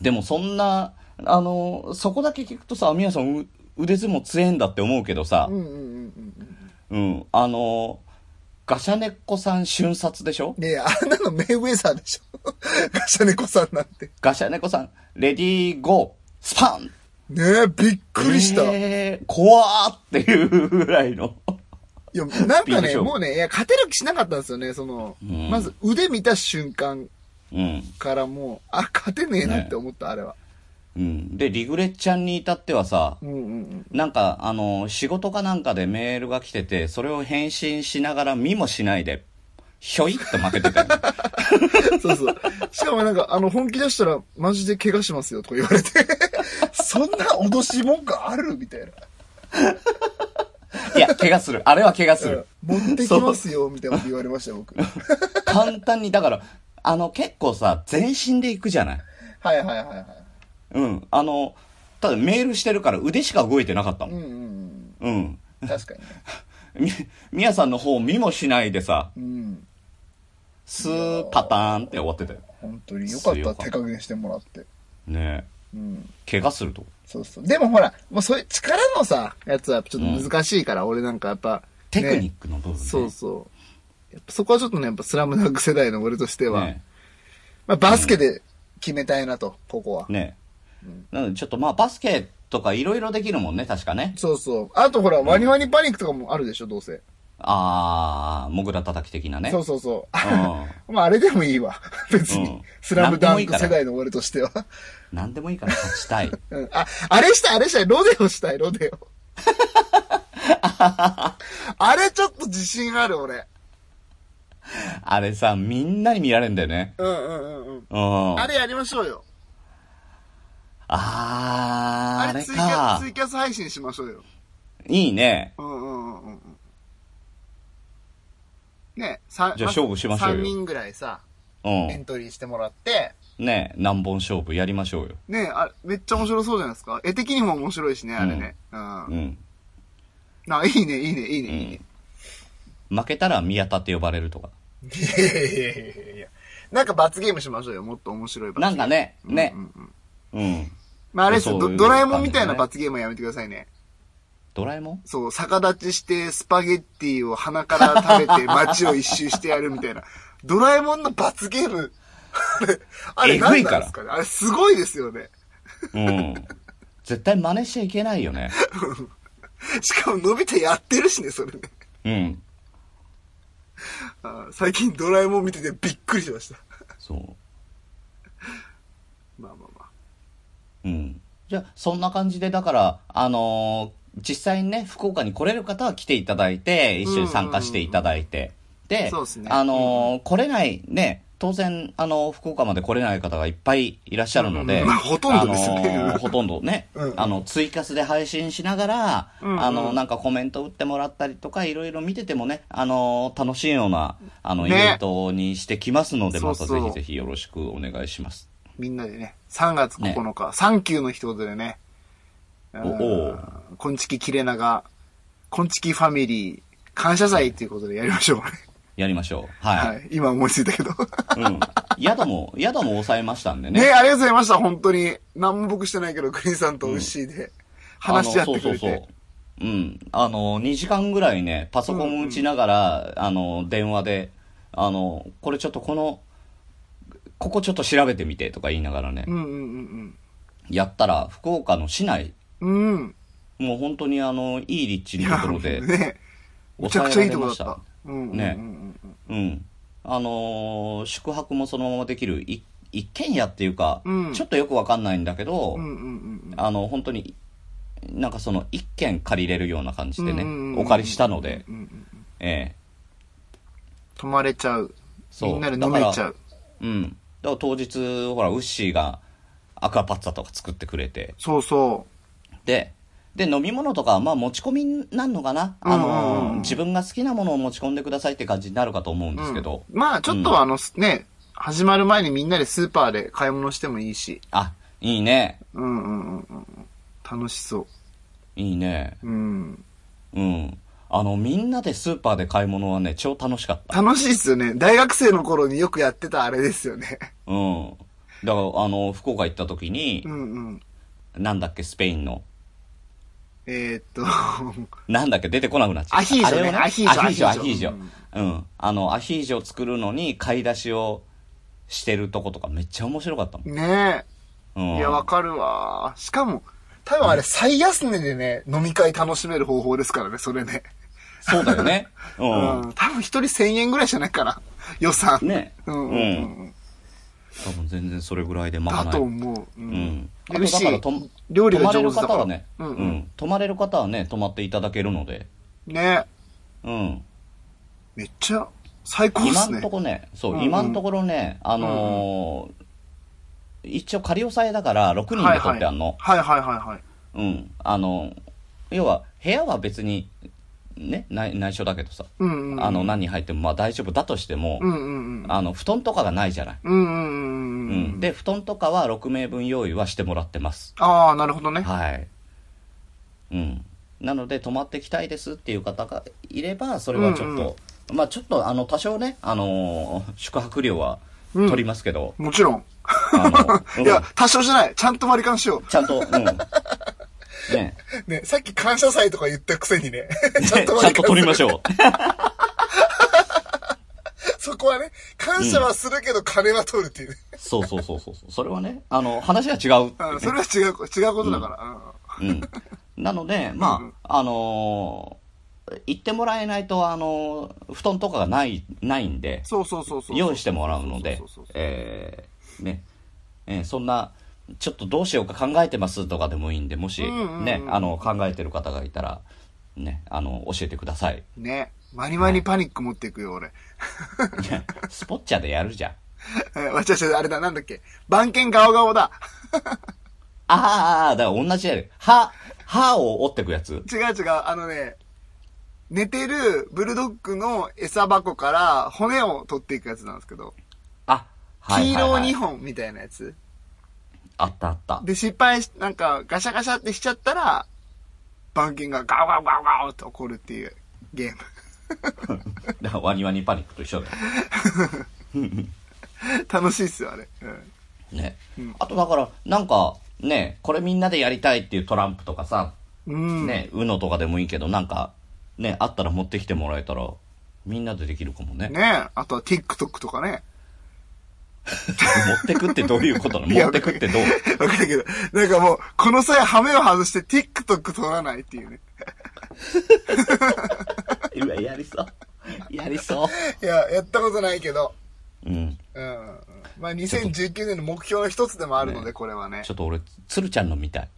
でもそんな、あの、そこだけ聞くとさ、宮さん腕相撲強えんだって思うけどさ、うんうんうん。うん、あの、ガシャネコさん瞬殺でしょ？いや、あんなのメイウェザーでしょ。*laughs* ガシャネコさんなんて。ガシャネコさん、レディーゴー、スパンねえ、びっくりした。いえー、怖ーっていうぐらいの。や、なんかね、もうね、いや、勝てる気しなかったんですよね、その、うんまず腕見た瞬間うん。からもう、あ、勝てねえなって思った、あれは。うん。で、リグレッちゃんに至ってはさ、うんうんうん。なんか、あの、仕事かなんかでメールが来てて、それを返信しながら見もしないで、ひょいっと負けてたよ。*laughs* そうそう。しかもなんか、あの、本気出したら、マジで怪我しますよ、とか言われて。*laughs* そんな脅し文句あるみたいな。いや、怪我する。あれは怪我する。持ってきますよ、みたいなこと言われましたよ、僕。簡単に、だから、あの、結構さ、全身で行くじゃない？はいはいはいはい。うん。あの、ただメールしてるから腕しか動いてなかったもん。うんうんうん。うん。確かにね。*laughs* み、みやさんの方見もしないでさ、うん。スーパターンって終わってたよ。本当によかった、手加減してもらって。ねうん。え。怪我すると。そうそう。でもほら、もうそういう力のさ、やつはちょっと難しいから、俺なんかやっぱ、テクニッねクの部分ね。そうそう。やっぱそこはちょっとね、やっぱスラムダンク世代の俺としては、ねまあバスケで決めたいなと、ここは。ねなのでちょっとまあバスケとかいろいろできるもんね、確かね。そうそう。あとほら、ワニワニパニックとかもあるでしょ、どうせ。あー、モグラ叩き的なね。そうそうそう。う *laughs* まああれでもいいわ。*laughs* 別に。うんスラムダンク世代の俺としては。なんでもいいから勝ちたい。*laughs* うん。あ、あれしたい、あれしたい。ロデオしたい、ロデオ。あれちょっと自信ある、俺。あれさ、みんなに見られるんだよね。うんうんうんうん。うん。あれやりましょうよ。あー、あれあれツイキャかス、ツ。イキャス配信しましょうよ。いいね。うんうんうん。ねさじゃあ勝負しましょうよ3人ぐらいさ、うエントリーしてもらって、ん。ね何本勝負やりましょうよ。ねあれ、めっちゃ面白そうじゃないですか？絵的にも面白いしね、あれね。うん。うん。あ、いいね、いいね、いいね、いいね。負けたら宮田って呼ばれるとか。いやいやいやいやいや。なんか罰ゲームしましょうよ。もっと面白い罰ゲーム。なんかね、ねう。ん。まああれですよ、そういうドドラえもんみたいな罰ゲームはやめてくださいね。ドラえもん？そう、逆立ちしてスパゲッティを鼻から食べて *laughs* 街を一周してやるみたいな。ドラえもんの罰ゲーム。*laughs* あれ、あれ何なんですかね？あれすごいですよね。うん。絶対真似しちゃいけないよね。*laughs* しかも伸びてやってるしね、それね。うん。あ最近ドラえもん見ててびっくりしました。そう。まあまあまあ。うん。じゃあ、そんな感じで、だから、あのー実際にね、福岡に来れる方は来ていただいて、一緒に参加していただいて、で、そうですね。あのー来れない、ね、当然、あの、福岡まで来れない方がいっぱいいらっしゃるので、うん。まあほとんどですね。あのーほとんどね、うん。あの、ツイキャスで配信しながら、うんうん。あの、なんかコメント打ってもらったりとか、いろいろ見ててもね、あのー楽しいような、あの、イねベントにしてきますので、またそう。そうぜひぜひよろしくお願いします。みんなでね、3月9日、サンキューの一言でね、おおうこんちき切れ長、こんちきファミリー、感謝祭っていうことでやりましょうね。やりましょう。はい。はい。今思いついたけど。うん。宿も、宿も抑えましたんでね。ねありがとうございました、本当に。何も僕してないけど、グリーンさんとウッシーで話し合ってくれあのそうそうて。そう。うん。あの、2時間ぐらいね、パソコン打ちながら、あの、電話で、あの、これちょっとこの、ここちょっと調べてみてとか言いながらね、うんうんやったら、福岡の市内、うん。もう本当にあの、いい立地のところで、ねめちゃくちゃいいとこだった。うんうんうんうん。ねうん。あのー宿泊もそのままできる、い一軒家っていうか、うんちょっとよくわかんないんだけど、うんうんうんあの、本当に、なんかその、一軒借りれるような感じでね、うんうんうんお借りしたので、うんうんうん。ええ泊まれちゃう。そうみんなで飲めちゃう。うん。だから当日、ほら、ウッシーがアクアパッツァとか作ってくれて、そうそで、で、飲み物とかは、まあ持ち込みになるのかな、あうんうんうんの、自分が好きなものを持ち込んでくださいって感じになるかと思うんう。ですけど、うんまあ、ちょっとあの、ね、始まる前にみんなでスーパーで買い物してもいいし。あ、いいね。うんうんうんうん。楽しそいいね。う。うん。うん。あの、みんなでスーパーで買い物はね、超楽しかった。楽しいっすよね。大学生の頃によくやってたあれですよね。うん。だから、あの、福岡行った時にう、んうん。なんだっけ、スペインの。えーっと、なんだっけ、出てこなくなっちゃう。アヒージョねアヒージョアヒージョ、アアヒージョ。うん。あの、アヒージョを作るのに買い出しをしてるとことかめっちゃ面白かったもん。ねうん。え。いや、わかるわ。しかも、多分あれ最安値でね、飲み会楽しめる方法ですからね、それね。そうだよね。*laughs* う。うんん。多分一人1000円ぐらいじゃないかな。予算。ね。うんうんうん。多分全然それぐらいで賄える。だと思う。ううんん。あでとだからと、料理が泊まれる上手だから。方はね、ううんん、うん。泊まれる方はね、泊まっていただけるので、ねうん。めっちゃ最高っ今すね。んとこね、そう、うんうん今んところね、あのー一応仮押さえだから6人で取ってあんの。はいはいはいはいはい。うん。あの、要は、部屋は別に、ね、内内緒だけどさ、うんうんうん。あの、何人入ってもまあ大丈夫だとしても、うんうんうん。あの、布団とかがないじゃない。うんうんうんううんん。で、布団とかは6名分用意はしてもらってます。ああ、なるほどね。はい。うん。なので、泊まってきたいですっていう方がいれば、それはちょっと、まあちょっと、あの、多少ね、あのー宿泊料は取りますけど、もちろん。いや、多少じゃない。ちゃんと割り勘しよちゃんと、うん。ね、う。ね、さっき感謝祭とか言ったくせにね。ちゃんとちゃんと割り勘取りましょう。*laughs* そこはね、感謝はするけど金は取るっていうね。そうそうそうそう。それはね、あの、話が違うねうん、それは違う、違うことだから。うん。なので、まあ、あのー行ってもらえないと、あのー布団とかがない、ないんで、そうそうそうそう。用意してもらうのでえーね、えーそんな、ちょっとどうしようか考えてますとかでもいいんで、もし、ね、あの、考えてる方がいたら、ね、あの、教えてください。ね。マニマニパニック持っていくよ、俺。スポッチャでやるじゃん。*laughs* え、わちゃわちゃ、あれだ、なんだっけ？番犬ガオガオだ。あ *laughs* ーあー、だから同じやる。歯、歯を折ってくやつ？違う違う、あのね、寝てるブルドッグの餌箱から骨を取っていくやつなんですけど、あ、はい黄色はいはい2本みたいなやつ。あったあった。で、失敗し、なんかガシャガシャってしちゃったら、番犬がガオガオガオガオって怒るっていうゲーム。*laughs* だからワニワニパニックと一緒だよ。*laughs* 楽しいっすよ、あれ。うん。ねうん。あとだから、なんか、ね、これみんなでやりたいっていうトランプとかさ、うん。ね、UNO とかでもいいけど、なんか、ね、あったら持ってきてもらえたら、みんなでできるかもね。ねあとは TikTok とかね。*laughs* 持ってくってどういうことなの？持ってくってどう？わかるけど、なんかもう、この際ハメを外して TikTok 撮らないっていうね。うわ、やりそう。やりそいや、やったことないけど。う。うん。うん。まあ、2019年の目標の一つでもあるので、ねこれはねち。ょっと俺、鶴ちゃんの見たい。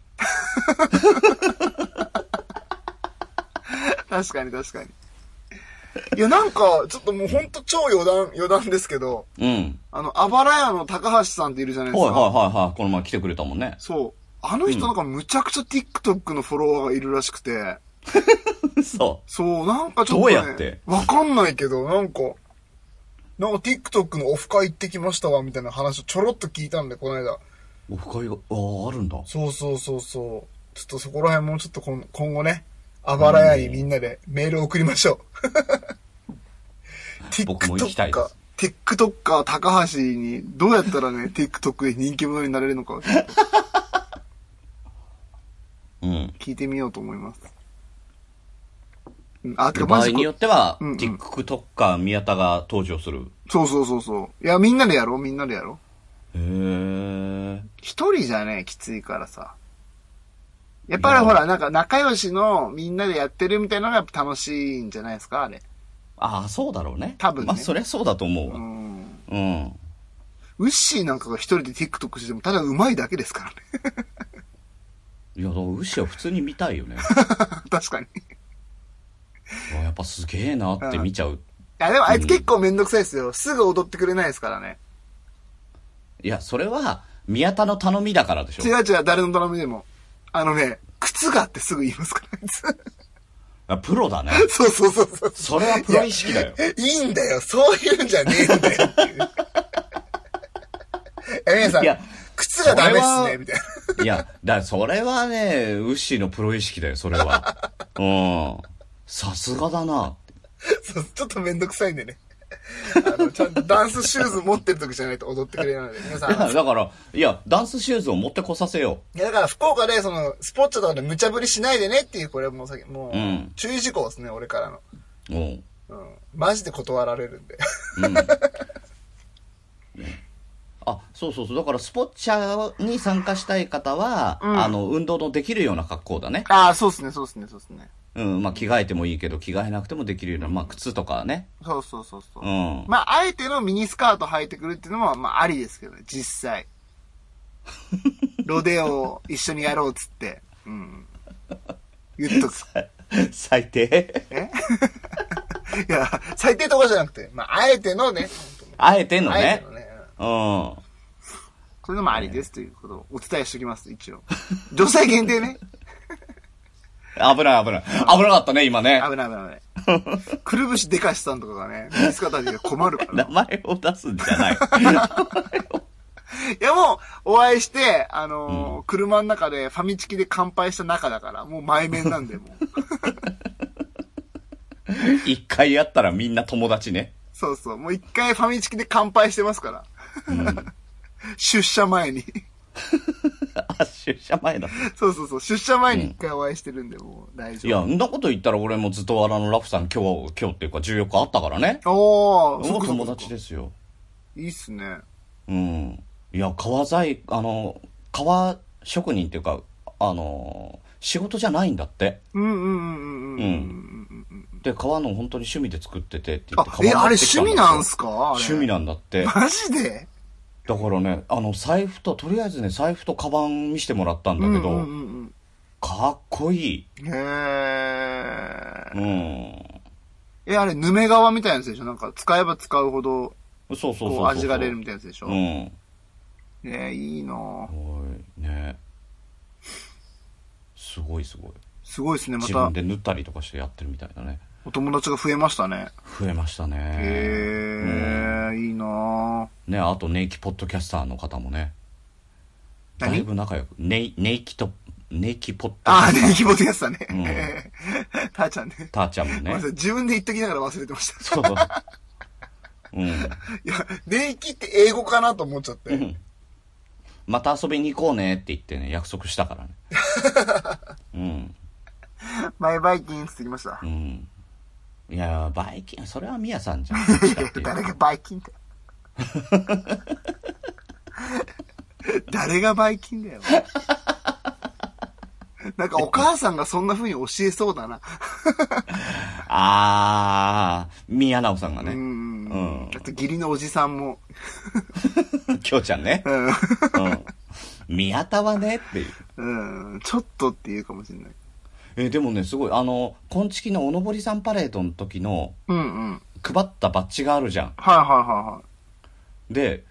確かに確かに。いや、なんか、ちょっともうほんと超余談、余談ですけど、うん。あの、あばら屋の高橋さんっているじゃないですか。はいはいはいはい。この前来てくれたもんね。そう。あの人なんかむちゃくちゃ TikTok のフォロワーがいるらしくて、*laughs* そそう、なんかちょっと、ね、どうやって？わかんないけど、なんか、なんか TikTok のオフ会行ってきましたわ、みたいな話をちょろっと聞いたんで、この間。う。オフ会が、ああ、あるんだ。そうそうそうそう。ちょっとそこら辺もちょっと今今後ね、あばら屋にみんなでメールを送りましょう。*laughs* 僕も行きたいです TikToker 高橋にどうやったらね、*laughs* TikTok で人気者になれるのかうん。聞いてみようと思います。うんあ、てか場合によっては、うんうん TikToker 宮田が登場する。そうそうそうそう。いや、みんなでやろう、みんなでやろう。へえ。一人じゃね、きついからさ。やっぱりほら、なんか仲良しのみんなでやってるみたいなのが楽しいんじゃないですか、あれ。ああ、そうだろうね。多分ねまあ、そりゃそうだと思うわ。うん。うん。ウッシーなんかが一人で TikTok してもただ上手いだけですからね。*laughs* いや、だから、牛は普通に見たいよね。*laughs* 確かに。やっぱすげえなって見ちゃう。や、でもあいつ結構めんどくさいですよ。すぐ踊ってくれないですからね。いや、それは、宮田の頼みだからでしょ。違う違う、誰の頼みでも。あのね、靴があってすぐ言いますから、あいつ。あプロだね。そうそうそうそう。それはプロ意識だよ。いいんだよ、そういうんじゃねえんだよっていう。*laughs* え、皆さんいや、靴がダメっすね、みたいな。いや、だそれはね、ウッシーのプロ意識だよ、それは。*laughs* うん。さすがだな。そう、ちょっとめんどくさいんでね。*laughs* あの、ちゃんとダンスシューズ持ってる時じゃないと踊ってくれないので、皆さん。*laughs* だから、いや、ダンスシューズを持ってこさせよいや、だから福岡で、その、スポッチャとかで無茶ぶりしないでねっていう、これもうさもう、うん注意事項ですね、俺からの。う。うん。うん。マジで断られるんで。うん。*laughs* あ、そうそうそう。だから、スポッチャに参加したい方は、うんあの、運動のできるような格好だね。ああ、そうっすね、そうっすね、そうっすね。うん。まあ、着替えてもいいけど、着替えなくてもできるような、まあ、靴とかね。そうそうそうそう。うん。まあ、あえてのミニスカート履いてくるっていうのも、まあ、ありですけどね、実際。*laughs* ロデオを一緒にやろうっつって。うん。言っとく。*laughs* 最低。え？*laughs* いや、最低とかじゃなくて、まあ、あえてのね、あえてのねて。のね、うんうん。そういうのもありですということをお伝えしておきます、一応。女性限定ね。危ない危ない。危なかったね、今ね。危ない危ない。くるぶしでかしさんとかがね、ミニスカート履いて困るから。名前を出すんじゃない。いやもう、お会いして、あのー車の中でファミチキで乾杯した仲だから、もう前面なんで、もう。*laughs* 一回やったらみんな友達ね。そうそう。もう一回ファミチキで乾杯してますから。*laughs* 出社前に。*laughs* あ、出社前だ。そうそうそう。出社前に一回お会いしてるんで、もう大いや、丈夫。んなこと言ったら俺もずっとあのラフさん今日、今日っていうか14日あったからね。おー、そもう友達ですよ。いいっすね。うん。いや、革材、あの、革職人っていうか、あの、仕事じゃないんだって。うんうんうんうんうん。うんで、革の本当に趣味で作っててって言ってあ、え、あれ趣味なんすか？趣味なんだって。マジで？だからね、あの、財布と、とりあえずね、財布とカバン見せてもらったんだけど、うんうんうんかっこいい。うん。へー。うん。え、あれ、ヌメ革みたいなやつでしょ？なんか、使えば使うほど、そうそうそう味が出るみたいなやつでしょ？うん。ねえ、いいなねすごいすごい。すごいですね、また自分、で塗ったりとかしてやってるみたいだね。お友達が増えましたね。増えましたね。へえ、いいなね、あと、ネイキポッドキャスターの方もね、だい何ぶ仲良く、ネイ、ネイキと、ネイキポッドキああ、ャスター。ね、気持ちやつだね。うん *laughs* たーちゃんね。ターちゃんもね自分で言っときながら忘れてました。そう。*laughs* うん。いや、ネイキって英語かなと思っちゃって。うんまた遊びに行こうねって言ってね、約束したからね。*laughs* うん。マイバイキンって言ってきましたう。ん。いや、バイキン、それはミヤさんじゃん。*laughs* 誰がバイキンって。*laughs* 誰がバイキンだよ。なんかお母さんがそんな風に教えそうだな。*laughs* あー、宮直さんがね。うん。うんあと義理のおじさんも。きょうちゃんね。うん。うん。宮田はねっていう。うん。ちょっとって言うかもしれない。え、でもね、すごい、あの、今月のおのぼりさんパレードの時のうんうん。配ったバッジがあるじゃん。はいはいはで、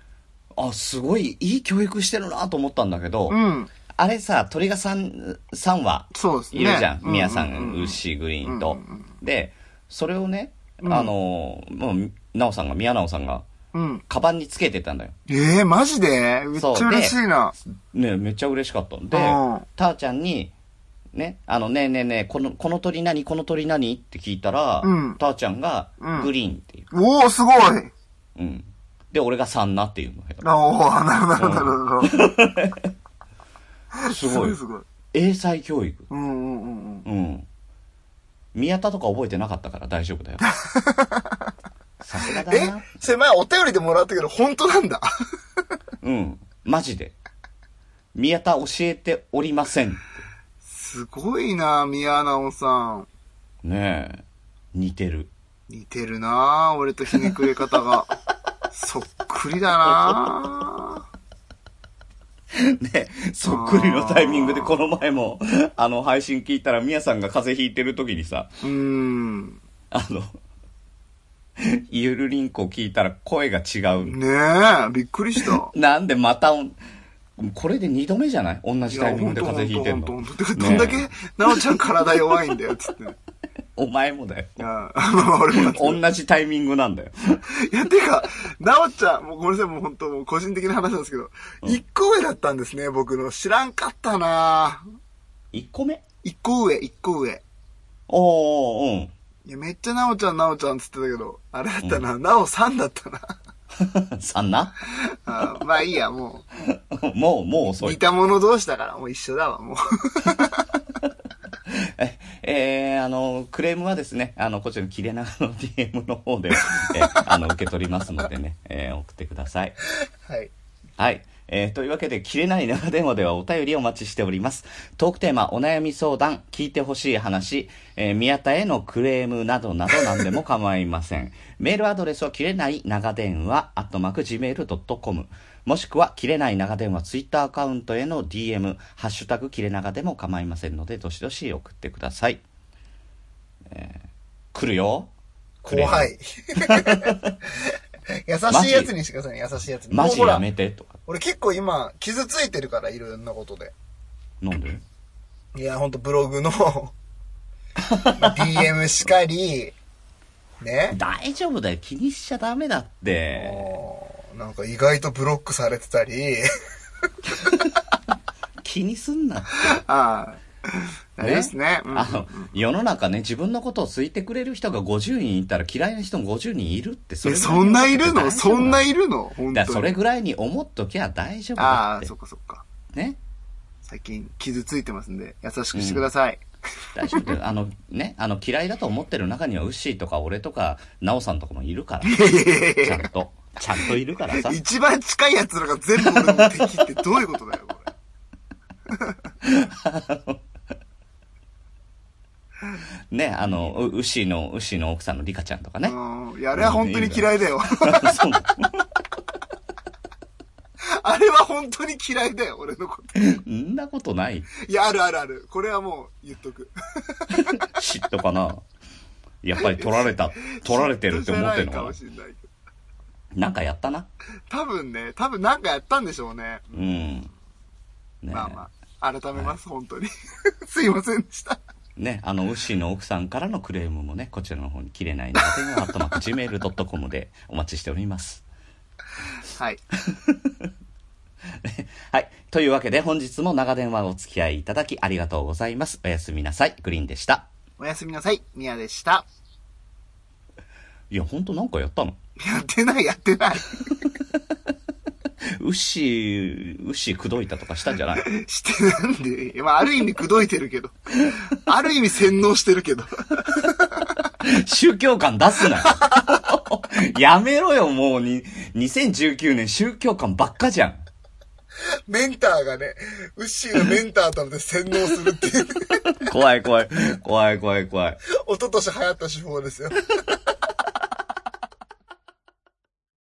あ、すごいいい教育してるなと思ったんだけど、いはい。うん。あれさ、鳥が3、三羽そうですね。いるじゃん。う宮さ、ううん牛、グリーンとうんうん。で、それをね、うんあの、もう、なおさんが、宮直さんが、うん。カバンにつけてたんだよ。ええマジで？めっちゃそうで嬉しいな。ねめっちゃ嬉しかった。でうん、たーちゃんに、ね、あの、ねえねえねえ、この、この鳥何この鳥何？って聞いたら、うんたーちゃんがうん、グリーンっていう。おー、すごい。うん。で、俺がサンナっていうの。おー、なるほど、なるほど。すごい。すごい。英才教育。うんうんうんうん。うん。宮田とか覚えてなかったから大丈夫だよ。*laughs* さすがだえな。それ前お便りでもらったけど、本当なんだ？うん。マジで。宮田教えておりません。すごいな、宮直さん。ねえ。似てる。似てるな俺とひねくれ方が。*laughs* そっくりだなね、そっくりのタイミングでこの前も、あの、配信聞いたら、みやさんが風邪ひいてる時にさ、うーん。あの、ゆるりんこ聞いたら声が違う。ねえ、びっくりした。*laughs* なんでまた、これで二度目じゃない？同じタイミングで風邪ひいてんのどんだけ、なおちゃん体弱いんだよ、つって。お前もだよ。あまあ俺も同じタイミングなんだよ。いや、てか、なおちゃん、もうごめんなさい、もう本当もう個人的な話なんですけど、一個上だったんですね、僕の。知らんかったな一個目？一個上、一個上。おー、うん。いや、めっちゃなおちゃんなおちゃんっつってたけど、あれだったな、なおさんだったな。*laughs* さんな？あまあいいや、も *laughs* もう、もうう、遅い似。た者同士だから、もう一緒だわ、もう。*laughs* え、えーあの、クレームはですね、あの、こちらの切れ長の DM の方で、えーあの、受け取りますのでね、えー送ってください。はい。はい。えーというわけで、切れない長電話ではお便りをお待ちしております。トークテーマ、お悩み相談、聞いてほしい話、えー宮田へのクレームなどなど何でも構いません。メールアドレスは切れない長電話、アットマーク Gmail.com、もしくは、切れない長電話ツイッターアカウントへの DM、ハッシュタグ切れ長でも構いませんので、どしどし送ってください。えー来るよ。クレーム怖い。*laughs* 優しいやつにしてくださいね、優しいやつに。マジやめて、とか。俺結構今、傷ついてるから、いろんなことで。なんで？いや、ほんとブログの、*laughs* まあ DM しかり、ね。大丈夫だよ。気にしちゃダメだって。なんか意外とブロックされてたり、*laughs* 気にすんなって。ああ、大丈夫ですね。うんあの、世の中ね、自分のことを好いてくれる人が50人いたら嫌いな人も50人いるって、そえれそんないるの？そんないるの？だそれぐらいに思っときゃ大丈夫ああ、だってそっ。かそっか。ね。最近傷ついてますんで、優しくしてください。大丈夫だよ。あの、ね、あの、嫌いだと思ってる中には、ウッシーとか俺とか、ナオさんとかもいるから。ちゃんと。ちゃんといるからさ。一番近い奴らが全部俺の敵ってどういうことだよ、これ。*laughs* ね、あの、ウウッシーの、ウッシーの奥さんのリカちゃんとかね。うん。いや、あれは本当に嫌いだよ。そうあれは本当に嫌いだよ、俺のこと。そんなことない。いや、あるあるある。これはもう言っとく。*laughs* 嫉妬かな。やっぱり取られた、取られてるって思ってるのかななんかやったな。多分ね、多分なんかやったんでしょうね。うん。ねまあまあ、改めます、本当に。*laughs* すいませんでした。ね、あの、ウッシーの奥さんからのクレームもね、こちらの方に切れないので、アットマーク Gmail.com でお待ちしております。はい。*laughs* *laughs* はい。というわけで、本日も長電話お付き合いいただきありがとうございます。おやすみなさい。グリーンでした。おやすみなさい。ミヤでした。いや、ほんとなんかやったの？やってない、やってない。*laughs* ウッシー、ウッシー口説いたとかしたんじゃない？*laughs* してなんで、まあ、ある意味口説いてるけど。ある意味洗脳してるけど。宗教感出すなよ。やめろよ、もうに、2019年宗教感ばっかじゃん。メンターがね、ウッシーのメンターとで洗脳するっていう、怖い怖い。怖い怖い怖い。一昨年流行った手法ですよ。